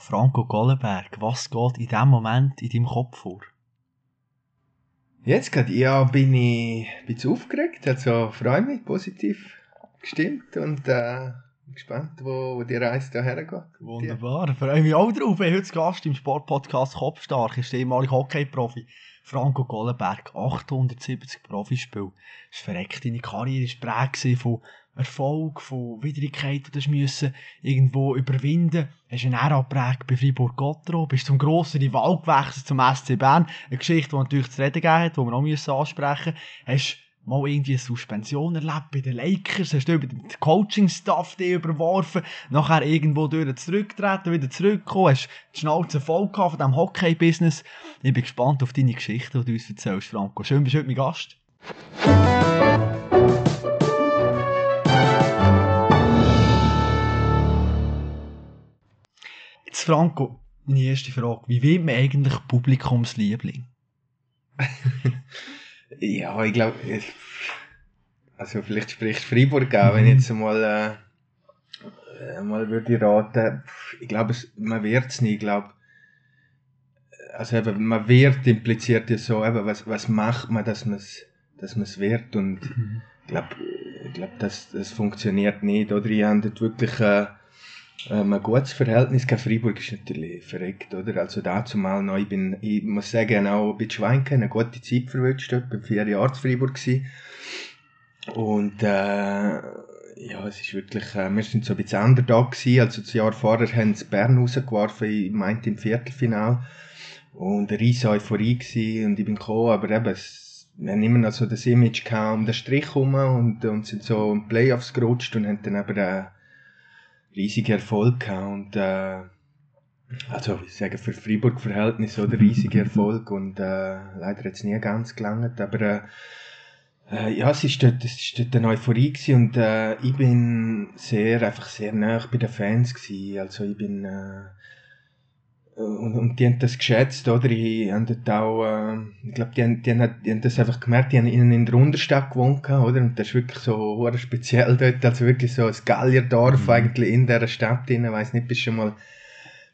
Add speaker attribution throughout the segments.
Speaker 1: Franco Gollenberg, was geht in dem Moment in deinem Kopf vor?
Speaker 2: Jetzt gerade, ja, bin ich ein bisschen aufgeregt, also freue mich, positiv gestimmt und äh, gespannt, wo, wo die Reise da hergeht.
Speaker 1: Wunderbar, freue mich auch drauf. Ich heute Gast im Sportpodcast Kopfstark ist der ehemalige Hockey-Profi Franco Gollenberg, 870 Profispiel. Das war verreckt, deine Karriere war geprägt von Erfolg, von Widrigkeiten, du müssen irgendwo überwinden Hast einen Ära geprägt bei Fribourg-Gotteron, bist zum grossen Rival gewechselt zum SC Bern. Eine Geschichte, die natürlich zu reden gegeben hat, die wir auch ansprechen müssen. Hast mal irgendwie eine Suspension erlebt bei den Lakers, hast du über den Coaching-Staff überworfen, nachher irgendwo durch zurückgetreten, wieder zurückgekommen, hast die Schnauze voll gehabt von diesem Hockey-Business. Ich bin gespannt auf deine Geschichte, die du uns erzählst, Franco. Schön, bist du heute mein Gast. Jetzt, Franco, meine erste Frage. Wie wird man eigentlich Publikumsliebling?
Speaker 2: ja, ich glaube, also vielleicht spricht Freiburg auch, mhm. wenn ich jetzt mal, äh, mal würde raten, ich glaube, man wird es nicht, ich glaube, also eben, man wird impliziert ja so, eben, was, was macht man, dass man es dass man's wird und mhm. ich glaube, ich glaub, das, das funktioniert nicht, oder? Ich habe dort wirklich äh, ähm, ein gutes Verhältnis gegen Freiburg ist natürlich verreckt, oder? Also dazu mal noch, ich bin, ich muss sagen, auch bei Schweinke eine gute Zeit verwünscht, dort, bin vier Jahre zu Freiburg gewesen. Und, äh, ja, es ist wirklich, äh, wir sind so ein bisschen Underdog gewesen, also das Jahr vorher haben sie Bern rausgeworfen, ich meinte im Viertelfinal. Und eine riesige Euphorie gewesen und ich bin gekommen, aber eben, es, wir haben immer noch so das Image gehabt um den Strich herum und, und sind so in Playoffs gerutscht und haben dann eben, äh, riesigen Erfolg gehabt und äh, also ich sage für Freiburg Verhältnis oder? Riesiger Erfolg und äh, leider jetzt nie ganz gelangt, aber äh, äh, ja, es ist dort, es ist dort eine Euphorie gewesen und äh, ich bin sehr, einfach sehr nah bei den Fans gewesen, also ich bin äh, und, und die haben das geschätzt, oder? Ich haben dort auch, äh, ich glaube, die haben, die, haben, die haben das einfach gemerkt, die haben innen in der Unterstadt gewohnt, oder? Und das ist wirklich so speziell dort, also wirklich so ein Gallierdorf mhm. eigentlich in dieser Stadt drin, ich weiss nicht, bist schon mal,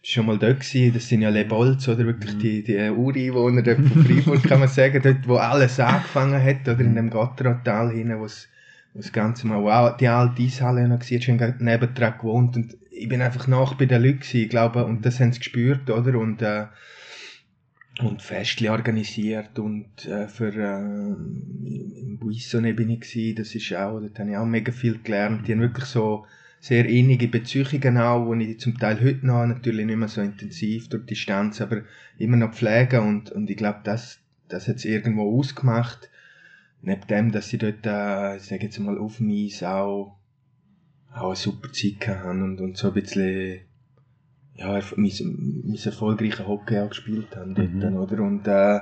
Speaker 2: schon mal dort gewesen, das sind ja Le Bolz, oder? Wirklich mhm. die, die Ureinwohner dort von Freiburg, kann man sagen, dort, wo alles angefangen hat, oder? In mhm. dem Gotterotal hinein, wo das Ganze mal, wow, die alte Eishalle noch gesehen, schon nebendran gewohnt und ich bin einfach nach bei den Leuten gewesen, ich glaube, und das haben sie gespürt, oder? Und, äh, und Festchen organisiert und äh, für äh, im Buissonne bin ich gewesen, das ist auch, dort habe ich auch mega viel gelernt. Die haben wirklich so sehr innige Beziehungen auch, die ich zum Teil heute noch natürlich nicht mehr so intensiv durch die Distanz, aber immer noch pflegen und, und ich glaube, das, das hat es irgendwo ausgemacht. Neben dem, dass sie dort, äh, ich sage jetzt mal, auf dem Eis auch auch eine super Zeit haben und, und so ein bisschen ja, mein, mein erfolgreichen Hockey auch gespielt haben dort, mhm. oder? Und äh,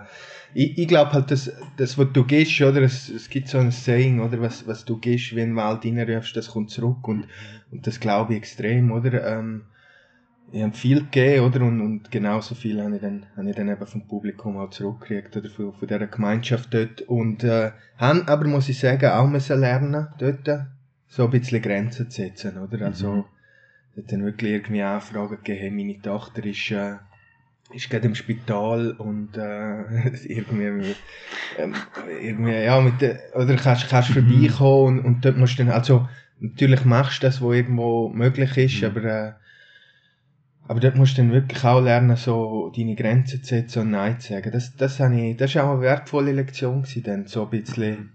Speaker 2: ich, ich glaube halt, dass das, was du gehst, oder? Es, es gibt so ein Saying, oder? Was, was du gehst, wenn du Wald reinrufst, das kommt zurück und, und das glaube ich extrem, oder? Ähm, ich habe viel gegeben, oder? Und, und genauso viel habe ich dann, habe ich dann eben vom Publikum auch zurückgekriegt, oder? Von, von dieser Gemeinschaft dort. Und, äh, haben aber, muss ich sagen, auch müssen lernen, dort, so ein bisschen Grenzen zu setzen, oder? Also, mhm. hat dann wirklich irgendwie Anfragen gegeben, meine Tochter ist, äh, ist gerade im Spital und äh, irgendwie, ähm, irgendwie, ja, mit der, oder kannst, kannst mhm. vorbeikommen und, und dort musst du dann, also, natürlich machst du das, was irgendwo möglich ist, mhm. aber, äh, aber dort musst du dann wirklich auch lernen, so deine Grenzen zu setzen und Nein zu sagen. Das, das, habe ich, das war auch eine wertvolle Lektion gewesen, dann, so ein bisschen,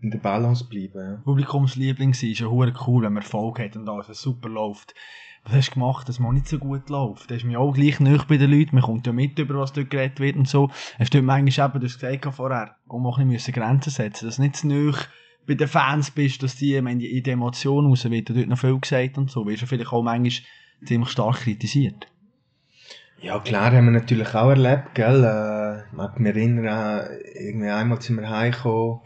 Speaker 2: in der Balance bleiben. Ja.
Speaker 1: Publikumsliebling sein ist ja cool, wenn man Erfolg hat und alles super läuft. Was hast du gemacht, dass man nicht so gut läuft? Da ist mir auch gleich nicht bei den Leuten, man kommt ja mit, über was dort geredet wird und so. Hast du manchmal eben, du hast gesagt vorher, auch mal ein bisschen Grenzen setzen dass du nicht zu nahe bei den Fans bist, dass die in die Emotionen raus wird, dort noch viel gesagt und so. Wirst du vielleicht auch manchmal ziemlich stark kritisiert.
Speaker 2: Ja, klar, haben wir natürlich auch erlebt, gell. Äh, ich mag mich erinnern, irgendwie einmal sind wir heimgekommen,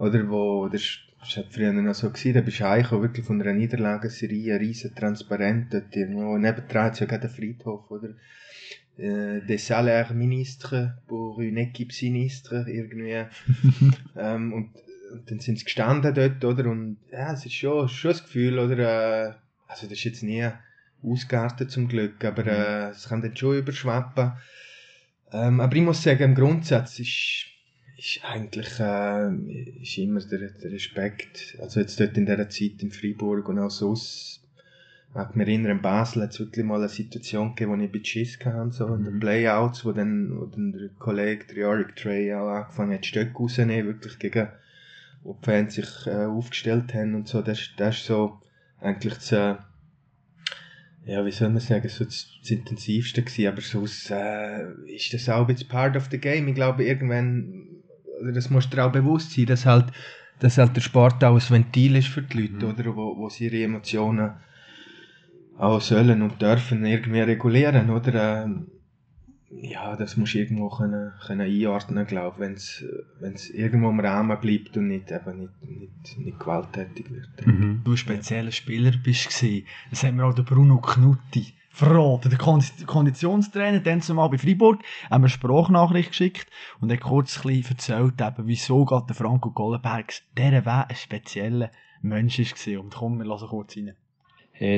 Speaker 2: oder wo, das, das hat früher noch so gewesen, da bist du heimgekommen, wirklich von einer Niederlagenserie, riesen transparent, dort irgendwo, nebendran ist ja gerade der Friedhof, oder? Äh, des salaires ministres pour une équipe sinistre, irgendwie. ähm, und, und dann sind sie gestanden dort, oder? Und ja, es ist schon, schon das Gefühl, oder? Äh, also das ist jetzt nie ausgeartet zum Glück, aber äh, es kann dann schon überschwappen. Ähm, aber ich muss sagen, im Grundsatz ist, ist eigentlich äh, ist immer der, der Respekt, also jetzt dort in dieser Zeit in Freiburg und auch sonst, ich mich erinnern, in Basel hat es wirklich mal eine Situation gegeben, wo ich ein bisschen Schiss hatte, so in den
Speaker 1: Mhm.
Speaker 2: Playouts, wo dann, wo dann der Kollege, der Yorick Trey, auch angefangen hat, Stöcke rauszunehmen, wirklich gegen, wo die Fans sich äh, aufgestellt haben und so, das, ist- das ist so eigentlich das, äh, ja, wie soll man sagen, so das, das Intensivste gewesen, aber sonst äh, ist das auch ein bisschen part of the game. Ich glaube, irgendwann, oder das musst du dir auch bewusst sein, dass halt, dass halt der Sport auch ein Ventil ist für die Leute,
Speaker 1: Mhm.
Speaker 2: oder, wo, wo sie ihre Emotionen auch sollen und dürfen irgendwie regulieren, oder? Ähm, ja, das musst du irgendwo können, können einordnen, glaube ich, wenn es wenn es irgendwo im Rahmen bleibt und nicht, eben nicht, nicht, nicht gewalttätig wird.
Speaker 1: Mhm. Du ein spezieller Spieler bist gewesen. Das haben wir auch der Bruno Knutti verraten. Der Kondi- Konditionstrainer, dann zumal bei Freiburg, haben wir eine Sprachnachricht geschickt und hat kurz ein bisschen erzählt, eben, wieso gerade der Franco Gollenberg der Weg ein spezieller Mensch war. Und komm, wir lassen kurz rein.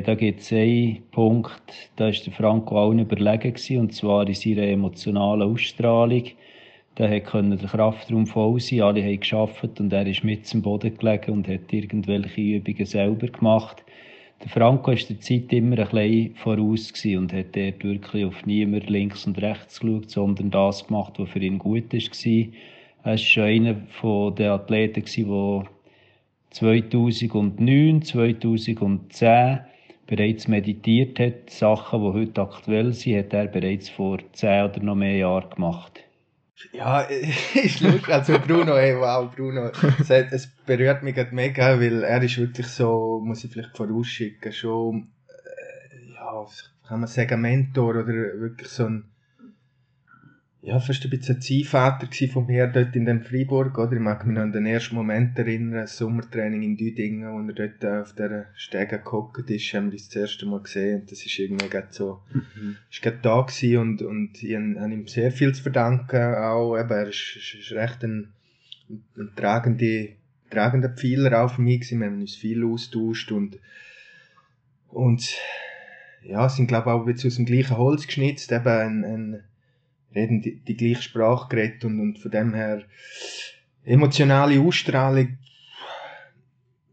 Speaker 3: Da gibt es einen Punkt, da war der Franco allen überlegen, gewesen, und zwar in seiner emotionalen Ausstrahlung. Da konnte der Kraftraum voll sein, alle haben geschafft und er ist mit zum Boden gelegen und hat irgendwelche Übungen selber gemacht. Der Franco ist der Zeit immer ein bisschen voraus und hat dort wirklich auf niemand links und rechts geschaut, sondern das gemacht, was für ihn gut war. Er war schon einer den Athleten, der 2009, 2010 bereits meditiert hat. Sachen, die heute aktuell sind, hat er bereits vor 10 oder noch mehr Jahren gemacht.
Speaker 2: Ja, ist lustig. Also Bruno, ey, wow, Bruno. Es berührt mich gerade mega, weil er ist wirklich so, muss ich vielleicht vorausschicken, schon, äh, ja, kann man sagen, Mentor oder wirklich so ein, ja, fast ein bisschen ein Ziehvater von mir dort in dem Freiburg, oder? Ich mag mich noch an den ersten Moment erinnern, das Sommertraining in Düdingen, wo er dort äh, auf dieser Stege gehockt ist, haben wir das, das erste Mal gesehen und das ist irgendwie gerade so, ist gerade da gewesen und, und ich habe ihm sehr viel zu verdanken, auch eben, er ist, ist, ist recht ein, ein tragende, tragender Pfeiler auch für mich gewesen, wir haben uns viel austauscht und, und, ja, sind glaube ich auch ein bisschen aus dem gleichen Holz geschnitzt, eben ein, ein reden die, die gleiche Sprache geredet und, und von dem her emotionale Ausstrahlung,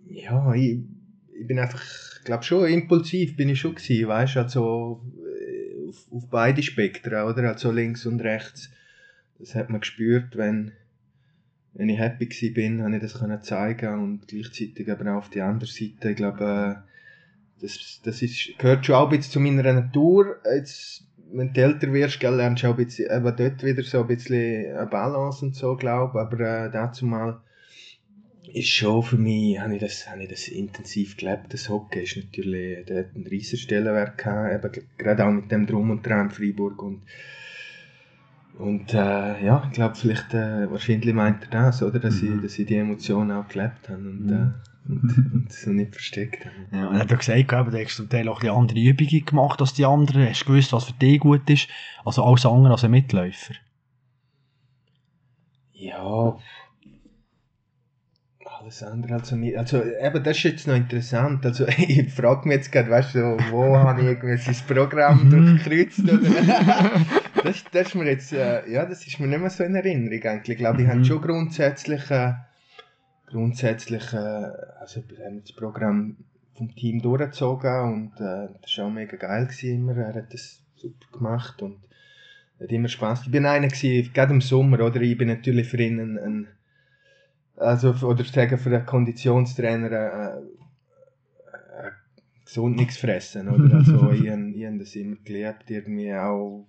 Speaker 2: ja, ich, ich bin einfach, glaube schon impulsiv bin ich schon gewesen, weißt, also äh, auf, auf beide Spektren, oder, also links und rechts, das hat man gespürt, wenn wenn ich happy gsi bin, habe ich das können zeigen und gleichzeitig aber auch auf die andere Seite, ich glaube, äh, das, das ist, gehört schon auch ein bisschen zu meiner Natur, jetzt wenn du älter wirst, gell, lernst du auch ein bisschen, eben dort wieder so ein bisschen eine Balance und so, glaube aber äh, dazu mal ist schon für mich, habe ich das, habe ich das intensiv gelebt, das Hockey ist natürlich, der hat einen riesen Stellenwert gehabt, eben gerade auch mit dem Drum und Dran in Freiburg und und äh, ja, ich glaube vielleicht, äh, wahrscheinlich meint er das, oder, dass,
Speaker 1: Mhm.
Speaker 2: ich, dass ich die Emotionen auch gelebt habe und,
Speaker 1: Mhm.
Speaker 2: äh, und, und so nicht versteckt.
Speaker 1: Ja, und er hat ja gesagt, eben, du hast zum Teil auch ein andere Übungen gemacht als die anderen. Hast gewusst, was für dich gut ist. Also alles andere als ein Mitläufer.
Speaker 2: Ja, alles andere als nicht. Also, eben, das ist jetzt noch interessant. Also, ich frage mich jetzt gerade, weißt du, wo habe ich irgendwie sein Programm
Speaker 1: Mhm.
Speaker 2: durchkreuzt? Oder? das, das ist mir jetzt, äh, ja, das ist mir nicht mehr so in Erinnerung eigentlich. Ich glaube, ich
Speaker 1: Mhm.
Speaker 2: habe schon grundsätzlich, äh, grundsätzlich, äh, also, wir haben das Programm vom Team durchgezogen und äh, das war auch mega geil gewesen immer. Er hat das super gemacht und hat immer Spaß. Ich bin einer gewesen, gerade im Sommer, oder? Ich bin natürlich für ihn ein, ein also, oder sagen für einen Konditionstrainer, äh, äh, gesund nichts fressen, oder? Also, ich, ich habe das immer geliebt, irgendwie auch,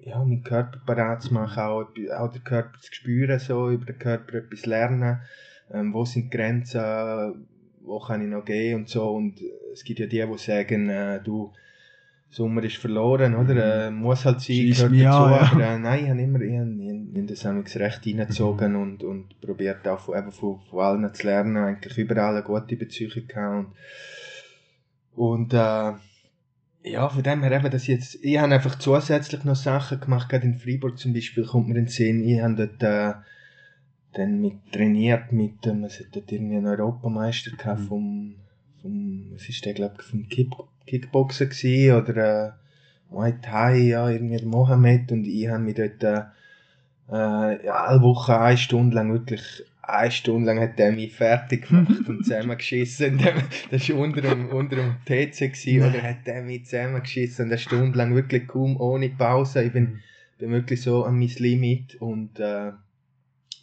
Speaker 2: ja, meinen Körper parat zu machen, auch, auch den Körper zu spüren, so, über den Körper etwas lernen, ähm, wo sind die Grenzen, wo kann ich noch gehen und so, und es gibt ja die, die sagen, äh, du, Sommer ist verloren, oder? Äh, muss halt sein,
Speaker 1: Schießt
Speaker 2: gehört dazu,
Speaker 1: ja.
Speaker 2: aber äh, nein, ich habe immer, ich habe, ich habe das amigs recht reingezogen und, und probiert auch von, eben von, von allen zu lernen, eigentlich überall eine gute Beziehung gehabt und, und äh, ja, von dem her eben, dass ich jetzt, ich habe einfach zusätzlich noch Sachen gemacht, gerade in Freiburg zum Beispiel, kommt mir in den Sinn, ich habe dort, äh, dann mit trainiert mit, ähm, es hat dort irgendwie einen Europameister gehabt
Speaker 1: Mhm.
Speaker 2: vom, vom, was ist der, glaube ich, vom Kick, Kickboxen gewesen, oder äh, Muay Thai, ja, irgendwie der Mohammed und ich haben mich dort äh, äh, ja, alle Wochen eine Stunde lang wirklich eine Stunde lang hat er mich fertig gemacht und zusammengeschissen. Das war unter dem, unter dem TC gewesen, oder hat er mich zusammengeschissen und eine Stunde lang wirklich kaum ohne Pause. Ich bin, bin wirklich so an mein Limit und äh,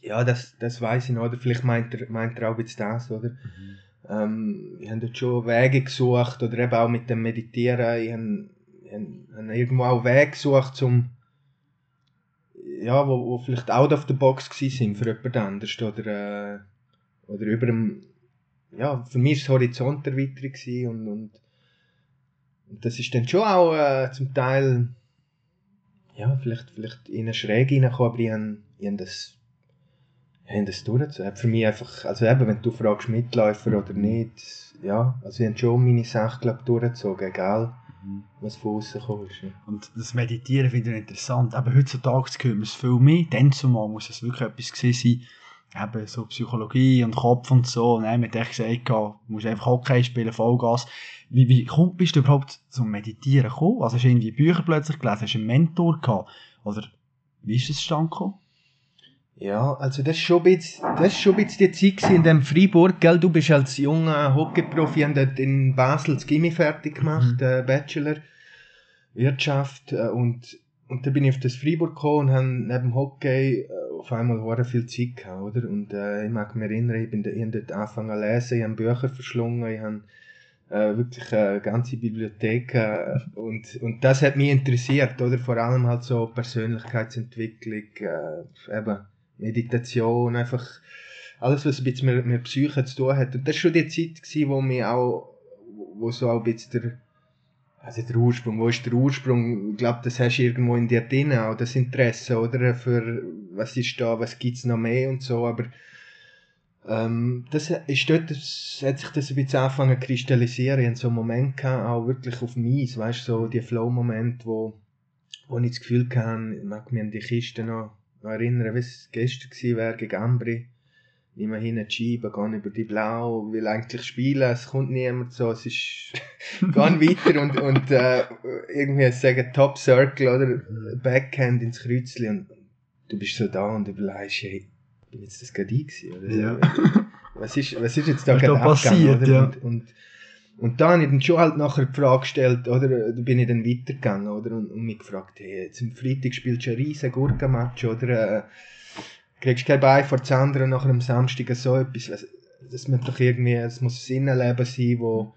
Speaker 2: ja, das, das weiß ich noch, oder vielleicht meint er, meint er auch jetzt das, oder? Mhm. Ähm, ich habe dort schon Wege gesucht, oder eben auch mit dem Meditieren, ich habe, ich habe, irgendwo auch Wege gesucht, um ja, wo, wo vielleicht out of the box sind für jemand anderes oder, äh, oder über dem, ja, für mich war es Horizonterweiterung und, und, und das ist dann schon auch äh, zum Teil, ja, vielleicht, vielleicht in eine Schräge reingekommen, aber ich habe, ich habe das, ich habe das durchgezogen. Für mich einfach, also eben, wenn du fragst, Mitläufer oder nicht, ja, also ich habe schon meine Sache, glaube durchgezogen, egal Mhm. was von außen kommt. Ja.
Speaker 1: Und das Meditieren finde ich interessant. Aber heutzutage hört man es viel mehr. Dann zumal muss es wirklich etwas gewesen sein, eben so Psychologie und Kopf und so. Und dann hat echt gesagt, du musst einfach Hockey spielen, Vollgas. Wie, wie komm, bist du überhaupt zum Meditieren gekommen? Also hast du irgendwie Bücher plötzlich gelesen? Hast du einen Mentor gehabt? Oder wie ist das stand gekommen?
Speaker 2: Ja, also das ist schon ein bisschen, das ist schon ein bisschen die Zeit in dem Freiburg, gell? Du bist als junger Hockeyprofi dort in Basel das Gimmi fertig gemacht, mhm. äh, Bachelor Wirtschaft äh, und und dann bin ich auf das Freiburg gekommen und habe neben Hockey äh, auf einmal sehr viel Zeit gehabt, oder? Und äh, ich mag mich erinnern, ich bin da, ich dort angefangen zu lesen, ich habe Bücher verschlungen, ich habe äh, wirklich eine ganze Bibliothek äh, und, und das hat mich interessiert, oder? Vor allem halt so Persönlichkeitsentwicklung, äh, eben Meditation, einfach alles, was ein bisschen mit, mit Psyche zu tun hat. Und das war schon die Zeit, gewesen, wo mir auch, wo so auch ein bisschen der, also der Ursprung, wo ist der Ursprung? Ich glaube, das hast du irgendwo in dir drin, auch das Interesse, oder? Für, was ist da, was gibt's noch mehr und so, aber, ähm, das ist dort, das, hat sich das ein bisschen angefangen zu kristallisieren. Ich so einen Moment gehabt, auch wirklich auf Eis, weißt du, so die Flow-Momente, wo, wo ich das Gefühl hatte, ich mag mich an die Kiste noch erinnern, wie es gestern war gegen Ambri. Immerhin eine Scheibe, gehen über die Blau, will eigentlich spielen, es kommt niemand so, es ist, gehen weiter und, und äh, irgendwie sagen Top Circle oder Backhand ins Kreuzli und du bist so da und überlegst, hey, bin jetzt das gerade ich gewesen, oder?
Speaker 1: Ja.
Speaker 2: Was ist, was ist jetzt da gerade
Speaker 1: passiert, ja.
Speaker 2: Und, und, und da habe ich dann schon halt nachher die Frage gestellt, oder, da bin ich dann weitergegangen, oder, und, und mich gefragt, hey, jetzt am Freitag spielst du ein riesen Gurkenmatch, oder, äh, kriegst kein Bein vor das andere, und nachher am Samstag so etwas, das muss doch irgendwie, es muss ein Innenleben sein, wo,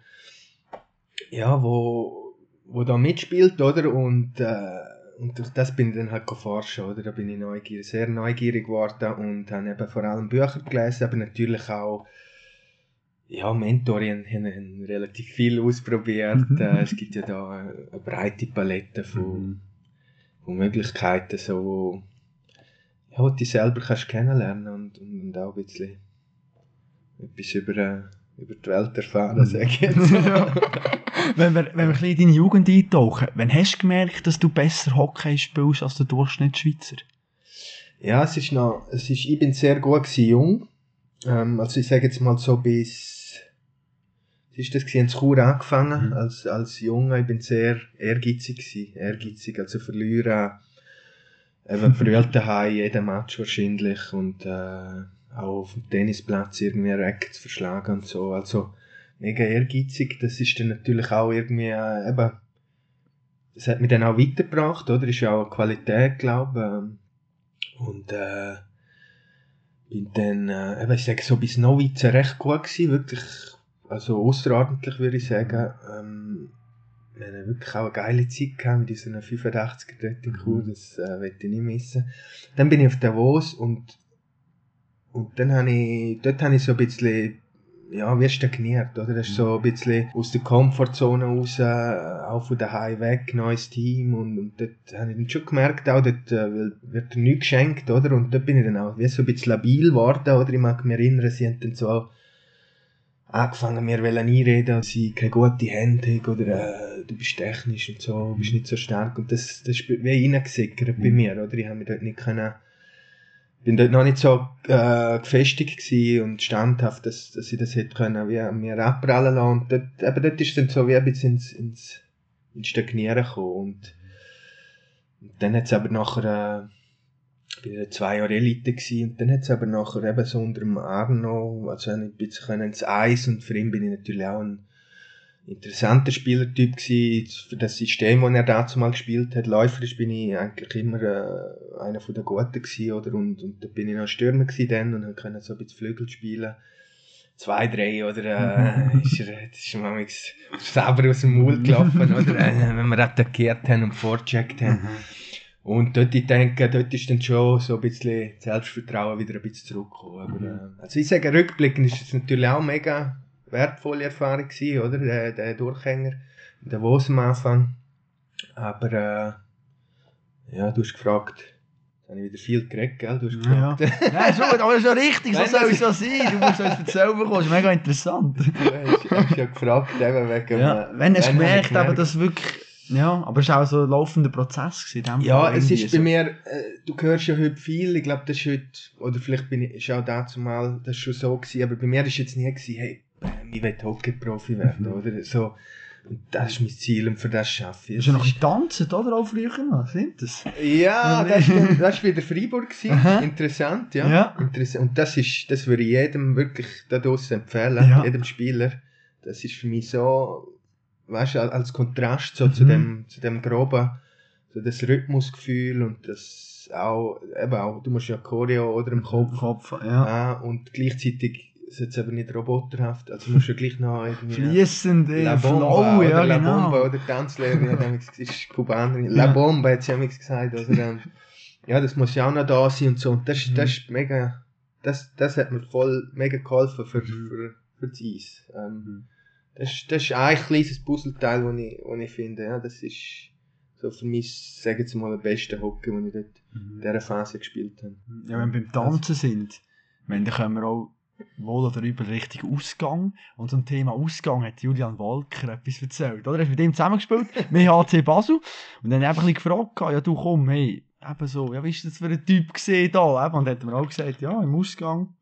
Speaker 2: ja, wo, wo da mitspielt, oder, und, äh, und durch das bin ich dann halt forschen, oder, da bin ich neugierig, sehr neugierig geworden und habe eben vor allem Bücher gelesen, aber natürlich auch, ja, Mentoren haben relativ viel ausprobiert. Mhm. Äh, es gibt ja da eine breite Palette von, mhm. von Möglichkeiten, so, ja, wo du selber kannst kennenlernen und, und, auch ein bisschen etwas über, äh, über die Welt erfahren, sage ich jetzt.
Speaker 1: ja. wenn, wir, wenn wir ein bisschen in deine Jugend eintauchen, wann hast du gemerkt, dass du besser Hockey spielst als der Durchschnittsschweizer?
Speaker 2: Ja, es ist noch, es ist, ich bin sehr gut gewesen, jung. Ähm, also ich sage jetzt mal so bis ist das gewesen, in Chur angefangen, mhm. als, als Junge, ich bin sehr ehrgeizig gewesen, ehrgeizig, also verlieren, eben verliert daheim jeden Match wahrscheinlich und, äh, auch auf dem Tennisplatz irgendwie Rack zu verschlagen und so, also, mega ehrgeizig, das ist dann natürlich auch irgendwie, äh, eben, das hat mich dann auch weitergebracht, oder, ist ja auch eine Qualität, glaube ich, und, äh, bin dann, äh, ich sage so bis Novize recht gut gewesen, wirklich also außerordentlich würde ich sagen. Ähm, wir haben wirklich auch eine geile Zeit gehabt mit diesen 85er dort in Chur, mhm. das äh, will ich nicht missen. Dann bin ich auf Davos und, und dann habe ich, dort habe ich so ein bisschen, ja, wie stagniert, oder? Das ist so ein bisschen aus der Komfortzone raus, äh, auch von daheim weg, neues Team und, und dort habe ich schon gemerkt, auch dort äh, wird nichts geschenkt, oder? Und dort bin ich dann auch wie so ein bisschen labil geworden, oder? Ich mag mich erinnern, sie haben dann so angefangen, mir einreden, dass ich keine gute Hände habe oder äh, du bist technisch und so, bist nicht so stark. Und das, das ist wie reingesickert mhm. bei mir, oder? Ich habe mich dort nicht können bin dort noch nicht so äh, gefestigt und standhaft, dass, dass ich das hätte können, wie mir abprallen lassen. Und dort, eben dort ist dann so wie ein bisschen ins, ins, ins Stagnieren gekommen. Und, und dann hat es aber nachher, äh, bin ich zwei Jahre Elite gewesen, und dann hat es aber nachher eben so unter dem Arno, also ein bisschen ins Eis und für ihn bin ich natürlich auch ein interessanter Spielertyp gewesen, für das System, das er dazu mal gespielt hat. Läuferisch bin ich eigentlich immer äh, einer von den Guten gewesen, oder? Und, und da bin ich noch Stürmer gewesen dann und konnte so ein bisschen Flügel spielen. Zwei, drei, oder, äh, ist er, ist mir selber aus dem Maul gelaufen, oder, äh, wenn wir attackiert haben und vorgecheckt haben.
Speaker 1: Mhm.
Speaker 2: Und dort, ich denke, dort ist dann schon so ein bisschen Selbstvertrauen wieder ein bisschen zurückgekommen. Aber, äh, also ich sage, rückblickend ist es natürlich auch mega wertvolle Erfahrung gewesen, oder? Der, der Durchhänger, der Wos am Anfang. Aber, äh, ja, du hast gefragt, jetzt habe ich wieder viel geredet, gell? Du hast
Speaker 1: Ja.
Speaker 2: gefragt.
Speaker 1: Nein, schon, aber schon richtig, so soll es so sein. Du musst uns erzählen bekommen, ist mega interessant.
Speaker 2: du hast, ja gefragt, eben wegen,
Speaker 1: Ja, wenn
Speaker 2: habe
Speaker 1: gemerkt, aber das wirklich, ja, aber es war auch so ein laufender Prozess gewesen.
Speaker 2: Ja, es ist bei
Speaker 1: so.
Speaker 2: mir, äh, du hörst ja heute viel, ich glaube, das ist heute, oder vielleicht bin ich, ist auch dazu mal, das schon so gewesen, aber bei mir ist jetzt nie gewesen, hey, bam, ich will Hockey-Profi werden,
Speaker 1: Mhm.
Speaker 2: oder? So, und das ist mein Ziel und für das schaffe ich.
Speaker 1: Hast du noch getanzt, oder? Auch früher noch, sind das?
Speaker 2: Ja, das war wieder Freiburg. Gewesen. Interessant, ja.
Speaker 1: Ja.
Speaker 2: Interessant. Und das ist, das würde ich jedem wirklich da draussen empfehlen,
Speaker 1: Ja.
Speaker 2: jedem Spieler. Das ist für mich so, weißt du, als Kontrast so zu
Speaker 1: Mhm.
Speaker 2: dem, zu dem groben, so das Rhythmusgefühl und das auch, eben auch, du musst ja Choreo oder im Kopf,
Speaker 1: Kopf, ja.
Speaker 2: ah, und gleichzeitig ist es aber nicht roboterhaft, also musst du gleich noch irgendwie
Speaker 1: Fließend, äh,
Speaker 2: La Bomba,
Speaker 1: Flow, ja,
Speaker 2: La
Speaker 1: genau.
Speaker 2: Bomba, oder Tanzlehrerin hat damals gesagt, ist Kubanerin. La
Speaker 1: Ja.
Speaker 2: Bomba hat sie damals gesagt, oder, ähm, ja, das muss ja auch noch da sein und so, und das,
Speaker 1: Mhm.
Speaker 2: das ist mega, das, das hat mir voll mega geholfen für,
Speaker 1: Mhm.
Speaker 2: für, für das Eis. Ähm,
Speaker 1: Mhm.
Speaker 2: das, das ist ein kleines Puzzleteil, das ich, wo ich finde, ja, das ist so für mich, sagen jetzt mal, der beste Hockey, den ich dort in dieser Phase gespielt habe.
Speaker 1: Ja, wenn wir beim Tanzen sind, wenn, dann können wir auch wohl oder übel richtig Ausgang. Und zum Thema Ausgang hat Julian Walker etwas erzählt. Oder? Er hat mit ihm zusammengespielt, mit HC Basel. Und dann habe ich gefragt, ja du komm, hey, eben so, ja, wie ist das für ein Typ gesehen da? Eben, und dann hat er mir auch gesagt, ja, im Ausgang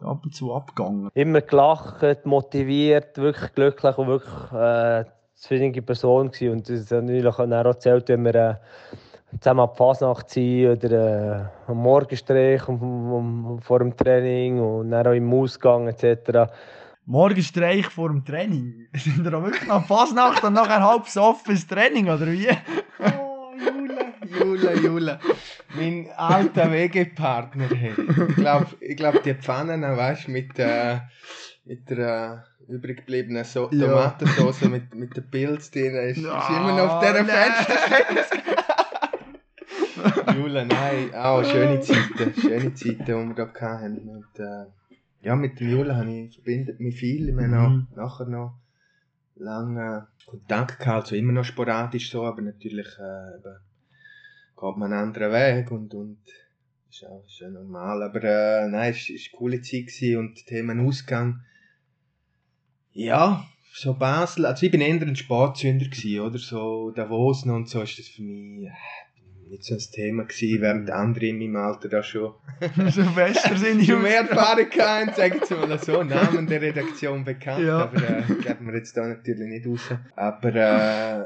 Speaker 1: ab und zu abgegangen.
Speaker 4: immer gelacht, motiviert, wirklich glücklich und wirklich äh, zufriedene Person gewesen. Und das hat natürlich auch erzählt, wenn wir äh, zusammen ab Fasnacht sind oder äh, am Morgenstrich um, um, vor dem Training und dann auch im Ausgang etc.
Speaker 1: Morgenstreich vor dem Training. Sind wir auch wirklich nach Fasnacht und nachher halb so offenes Training, oder wie?
Speaker 2: Oh, Jula, Jula, Jula. Mein alter Wegepartner, hey. Ich glaube, ich glaub, die Pfannen, weißt du, mit, äh, mit der äh, übrig gebliebenen so
Speaker 1: Ja.
Speaker 2: Tomatensauce mit, mit den Pilz drin, ist, ist immer noch auf dieser
Speaker 1: nein.
Speaker 2: Jula, nein, auch schöne Zeiten, schöne Zeiten, die wir da hatten. Und, äh, ja, mit dem Jula habe ich, verbindet mich viel. Wir haben
Speaker 1: Mhm.
Speaker 2: nachher noch lange Kontakt gehabt, also immer noch sporadisch so, aber natürlich äh, eben, geht man einen anderen Weg und, und ist auch ist ja normal. Aber äh, nein, es war eine coole Zeit gewesen und Themen Ausgang. Ja, so Basel, also ich bin eher ein Sportsünder gewesen, oder? So Davos und so ist das für mich äh, nicht so ein Thema gewesen, während andere in meinem Alter da schon
Speaker 1: Silvester sind
Speaker 2: schon mehr Erfahrung gehabt, sagen wir mal so, Namen der Redaktion bekannt,
Speaker 1: Ja.
Speaker 2: aber äh, geben wir jetzt da natürlich nicht raus. Aber äh,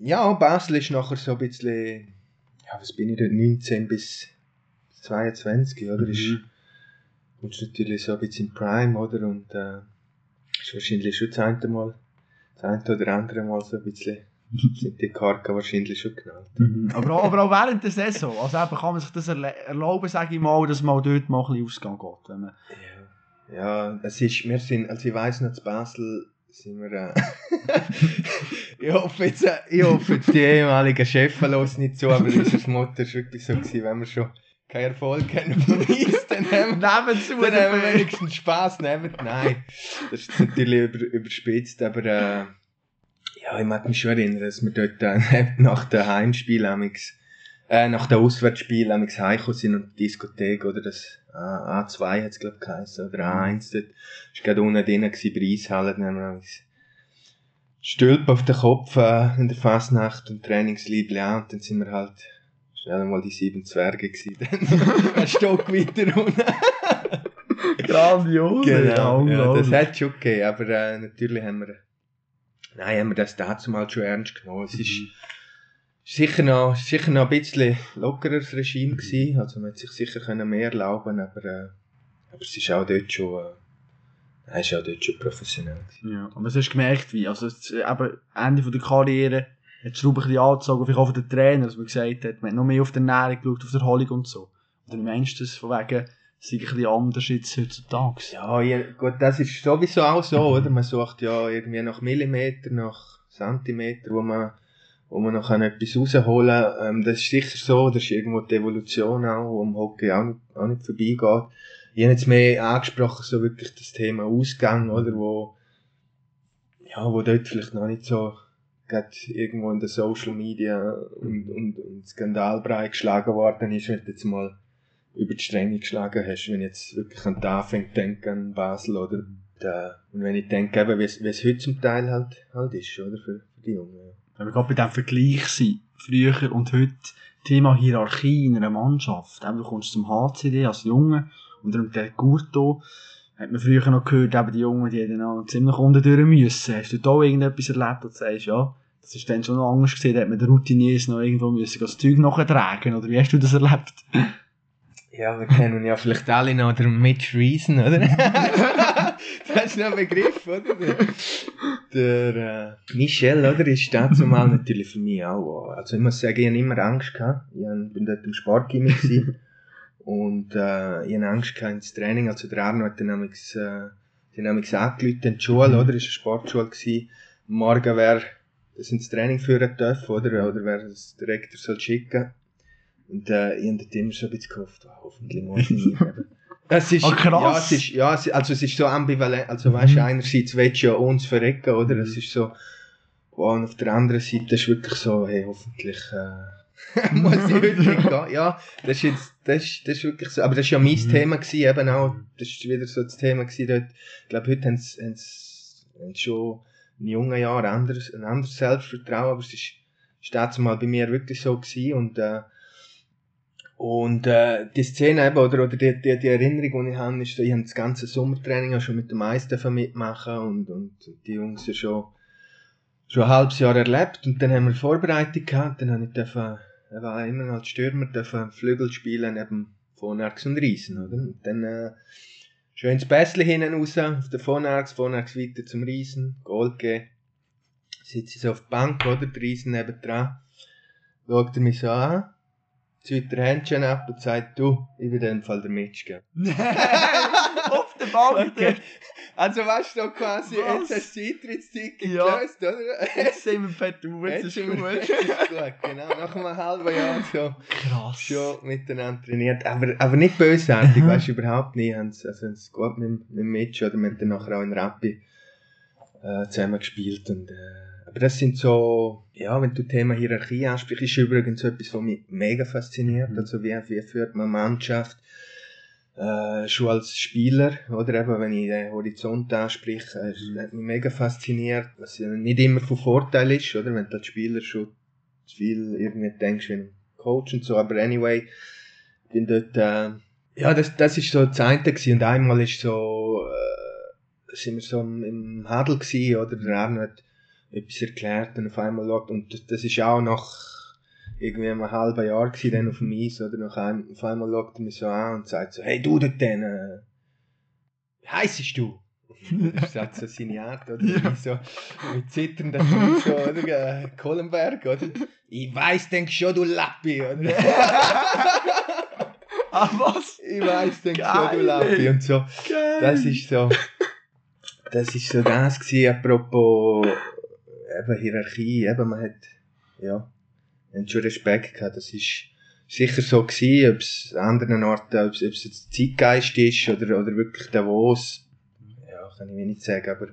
Speaker 2: ja, Basel ist nachher so ein bisschen, ja, was bin ich dort, 19 bis 22, oder? Ist,
Speaker 1: Mhm.
Speaker 2: kommst natürlich so ein bisschen in Prime, oder? Und äh, ist wahrscheinlich schon das eine Mal, das eine oder andere Mal so ein bisschen, die Karten wahrscheinlich schon genannt.
Speaker 1: Mhm. Aber, auch, aber auch während der Saison. Also eben kann man sich das erlauben, sage ich mal, dass man dort mal ein bisschen Ausgang geht. Wenn man
Speaker 2: Ja, ja, es ist, wir sind, also ich weiss noch, zu Basel sind wir, äh, ich hoffe jetzt, äh, ich hoffe jetzt die ehemaligen Chefs los nicht zu, aber unser Motto war wirklich so, gewesen, wenn wir schon keinen Erfolg haben von uns, dann haben wir,
Speaker 1: Nebenzu
Speaker 2: dann haben wir wenigstens Spass neben, nein, das ist natürlich über, überspitzt, aber, äh, ja, ich mag mich schon erinnern, dass wir dort äh, nach dem Heimspiel amix, äh, nach dem Auswärtsspiel amix heimgekommen sind und die Diskothek, oder das A- A2 hat es, glaube ich, geheißen, oder A1 dort, ist gerade unten drin gewesen, bei Eishalle, dann haben wir amix Stülp auf den Kopf äh, in der Fasnacht und Trainingsliebli auch, und dann sind wir halt schnell mal die sieben Zwerge gewesen. Dann ein Stock weiter unten.
Speaker 1: Grandios.
Speaker 2: Genau, ja, das hat schon gegeben, aber äh, natürlich haben wir, nein, haben wir das dazu mal schon ernst genommen. Es ist sicher noch, sicher noch ein bisschen lockeres Regime gewesen, also man hat sich sicher können mehr erlauben, aber, äh, aber es ist auch dort schon, äh, nein, es ist auch dort schon professionell gewesen.
Speaker 1: Ja, aber du hast gemerkt, wie, also, es, äh, eben, Ende von der Karriere, hat die Schraube ein bisschen angezogen, vielleicht auch von den Trainer, dass man gesagt hat, man hat noch mehr auf die Ernährung geschaut, auf die Erholung und so. Oder meinst du das von wegen, es sei ein bisschen anders jetzt heutzutage?
Speaker 2: Ja, ja, gut, das ist sowieso auch so, oder? Man sucht ja irgendwie nach Millimeter, nach Zentimeter, wo man, wo man noch etwas rausholen kann. Ähm, das ist sicher so, das ist irgendwo die Evolution auch, wo im Hockey auch nicht, auch nicht vorbeigeht. Ich habe jetzt mehr angesprochen, so wirklich das Thema Ausgang, oder? Wo, ja, wo dort vielleicht noch nicht so, gerade irgendwo in den Social Media und, und, und Skandalbrei geschlagen worden ist, du jetzt mal über die Stränge geschlagen hast, wenn ich jetzt wirklich an die Anfänge denke, an Basel oder da, und wenn ich denke, eben, wie es, heute zum Teil halt, halt ist, oder, für, für die Jungen. Ja.
Speaker 1: Wenn wir gerade bei diesem Vergleich sind, früher und heute, Thema Hierarchie in einer Mannschaft. Eben, du kommst zum HCD als Junge und dann der Gurto, hat man früher noch gehört, eben die Jungen, die dann auch ziemlich unten durch müssen. Hast du da irgendetwas erlebt, wo du sagst, ja, das ist dann schon noch anders gesehen, da hat man den Routiniers noch irgendwo müssen das Zeug nachtragen, oder wie hast du das erlebt?
Speaker 2: Ja, wir kennen ja vielleicht alle noch den Mitch Reason, oder? das ist noch ein Begriff, oder? Der, der äh, Michel, oder? Ist dazu mal natürlich für mich auch. Also ich muss sagen, ich habe immer Angst gehabt. Ich bin dort im gewesen. Und äh, ich hatte Angst gehabt ins Training. Also der Arno hat dann nämlich, äh, nämlich angerufen in die Schule, oder? War eine Sportschule. Gewesen. Morgen wer das ins Training führen darf, oder? Oder wer das Direktor soll schicken. Und äh, ich habe dort immer so ein bisschen gehofft, oh, hoffentlich muss ich nicht. Es ist,
Speaker 1: krass.
Speaker 2: Ja, es ist, ja, es- also es ist so ambivalent. Also weißt du,
Speaker 1: Mhm.
Speaker 2: einerseits willst du ja uns verrecken, oder? Es ist so, wow, und auf der anderen Seite ist wirklich so, hey, hoffentlich, äh, muss ich heute nicht gehen. Ja, das ist jetzt, das ist, das ist wirklich so. Aber das ist ja mein
Speaker 1: Mhm.
Speaker 2: Thema gewesen, eben auch, das ist wieder so das Thema gewesen dort. Ich glaube, heute haben sie, schon in jungen Jahren ein anderes, ein anderes Selbstvertrauen, aber es ist, ist dazu mal bei mir wirklich so gewesen und, äh, und äh, die Szene eben, oder, oder die, die, die Erinnerung, die ich habe, ist, ich habe das ganze Sommertraining auch schon mit dem Eis mitmachen und, und die Jungs ja schon, schon ein halbes Jahr erlebt und dann haben wir Vorbereitung gehabt, dann habe ich dürfen, er war immer als Stürmer, dürfen Flügel spielen neben Vonarx und Riesen, oder? Und dann äh, schon ins Bässli hinten raus, auf den Vonarx, Vonarx weiter zum Riesen, Goal gegeben. Sitze ich so auf der Bank, oder? Der Riesen nebendran. Schaut er mich so an, zieht der Händchen ab und sagt, du, ich will in dem Fall der geben.
Speaker 1: Auf der Bank,
Speaker 2: Okay. Also weißt du, quasi,
Speaker 1: Was?
Speaker 2: jetzt hast du das Eintrittsticket
Speaker 1: Ja.
Speaker 2: gelöst, oder?
Speaker 1: Jetzt sind wir fett du, jetzt ist
Speaker 2: sind wir-
Speaker 1: gut.
Speaker 2: Jetzt ist gut, genau. Nach einem halben Jahr so
Speaker 1: Krass.
Speaker 2: schon miteinander trainiert. Aber, aber nicht bösartig,
Speaker 1: Mhm.
Speaker 2: weißt du, überhaupt nicht. Also haben sie gut mit, mit dem Mitch oder wir haben dann nachher auch in Rappi äh, zusammen gespielt. Und, äh, aber das sind so, ja, wenn du das Thema Hierarchie ansprichst, ist übrigens so etwas, was mich mega fasziniert.
Speaker 1: Mhm.
Speaker 2: Also wie, wie führt man Mannschaft? Äh, schon als Spieler, oder eben, wenn ich den Horizont anspreche, äh, es hat mich mega fasziniert, was ja nicht immer von Vorteil ist, oder, wenn du als Spieler schon zu viel irgendwie denkst wie ein Coach und so, aber anyway, bin dort, äh, ja, das, das ist so das eine gewesen. und einmal ist so, äh, sind wir so im, Huddle gewesen, oder, der Arno hat etwas erklärt und auf einmal schaut, und das, ist auch nach irgendwie einem halben Jahr gewesen, dann auf dem Eis, oder, nach einem, auf einmal schaut er mich so an und sagt so, hey, du dort dann, äh, wie heissest du? Das ist halt so seine Art, oder?
Speaker 1: Ja.
Speaker 2: Wie So, mit zitternden so, oder? Äh, Kohlenberg, oder? Ich weiss, denk schon, du Lappi, oder?
Speaker 1: Ah, was?
Speaker 2: ich weiss, denk schon, du Lappi, und so.
Speaker 1: Geil.
Speaker 2: Das ist so, das ist so das gewesen, apropos, eben Hierarchie, eben, man hat, ja, man schon Respekt gehabt, das ist sicher so gewesen, ob es an anderen Orten, ob es, jetzt Zeitgeist ist, oder, oder wirklich Davos, ja, kann ich mir nicht sagen, aber,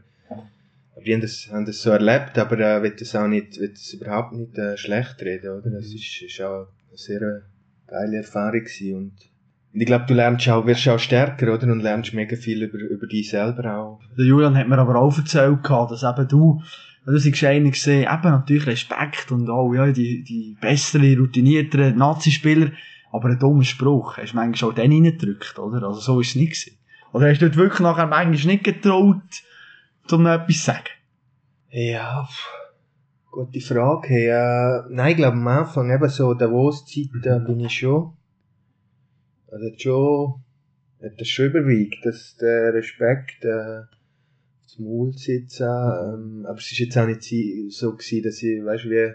Speaker 2: wir haben das, haben das so erlebt, aber äh, will das auch nicht, will das überhaupt nicht äh, schlecht reden, oder? Das ist, ist auch eine sehr äh, geile Erfahrung gewesen und, und ich glaube, du lernst auch, wirst auch stärker, oder? Und lernst mega viel über, über dich selber auch.
Speaker 1: Der Julian hat mir aber auch erzählt, dass eben du Also, sie gesehen, eben natürlich Respekt und auch, ja, die, die besseren, routinierteren Nazi-Spieler, aber ein dummer Spruch, hast du manchmal auch den reingedrückt, oder? Also, so ist es nicht gewesen. Oder hast du dort wirklich nachher manchmal nicht getraut, um noch etwas zu sagen?
Speaker 2: Ja, pff, gute Frage. Hey, äh, nein, ich glaube am Anfang, eben so Davos-Zeit, da bin ich schon, also schon, hat das schon überwiegt, dass der Respekt, äh, zum Maul sitzen, ähm, aber es ist jetzt auch nicht so gewesen, dass ich, weißt wie,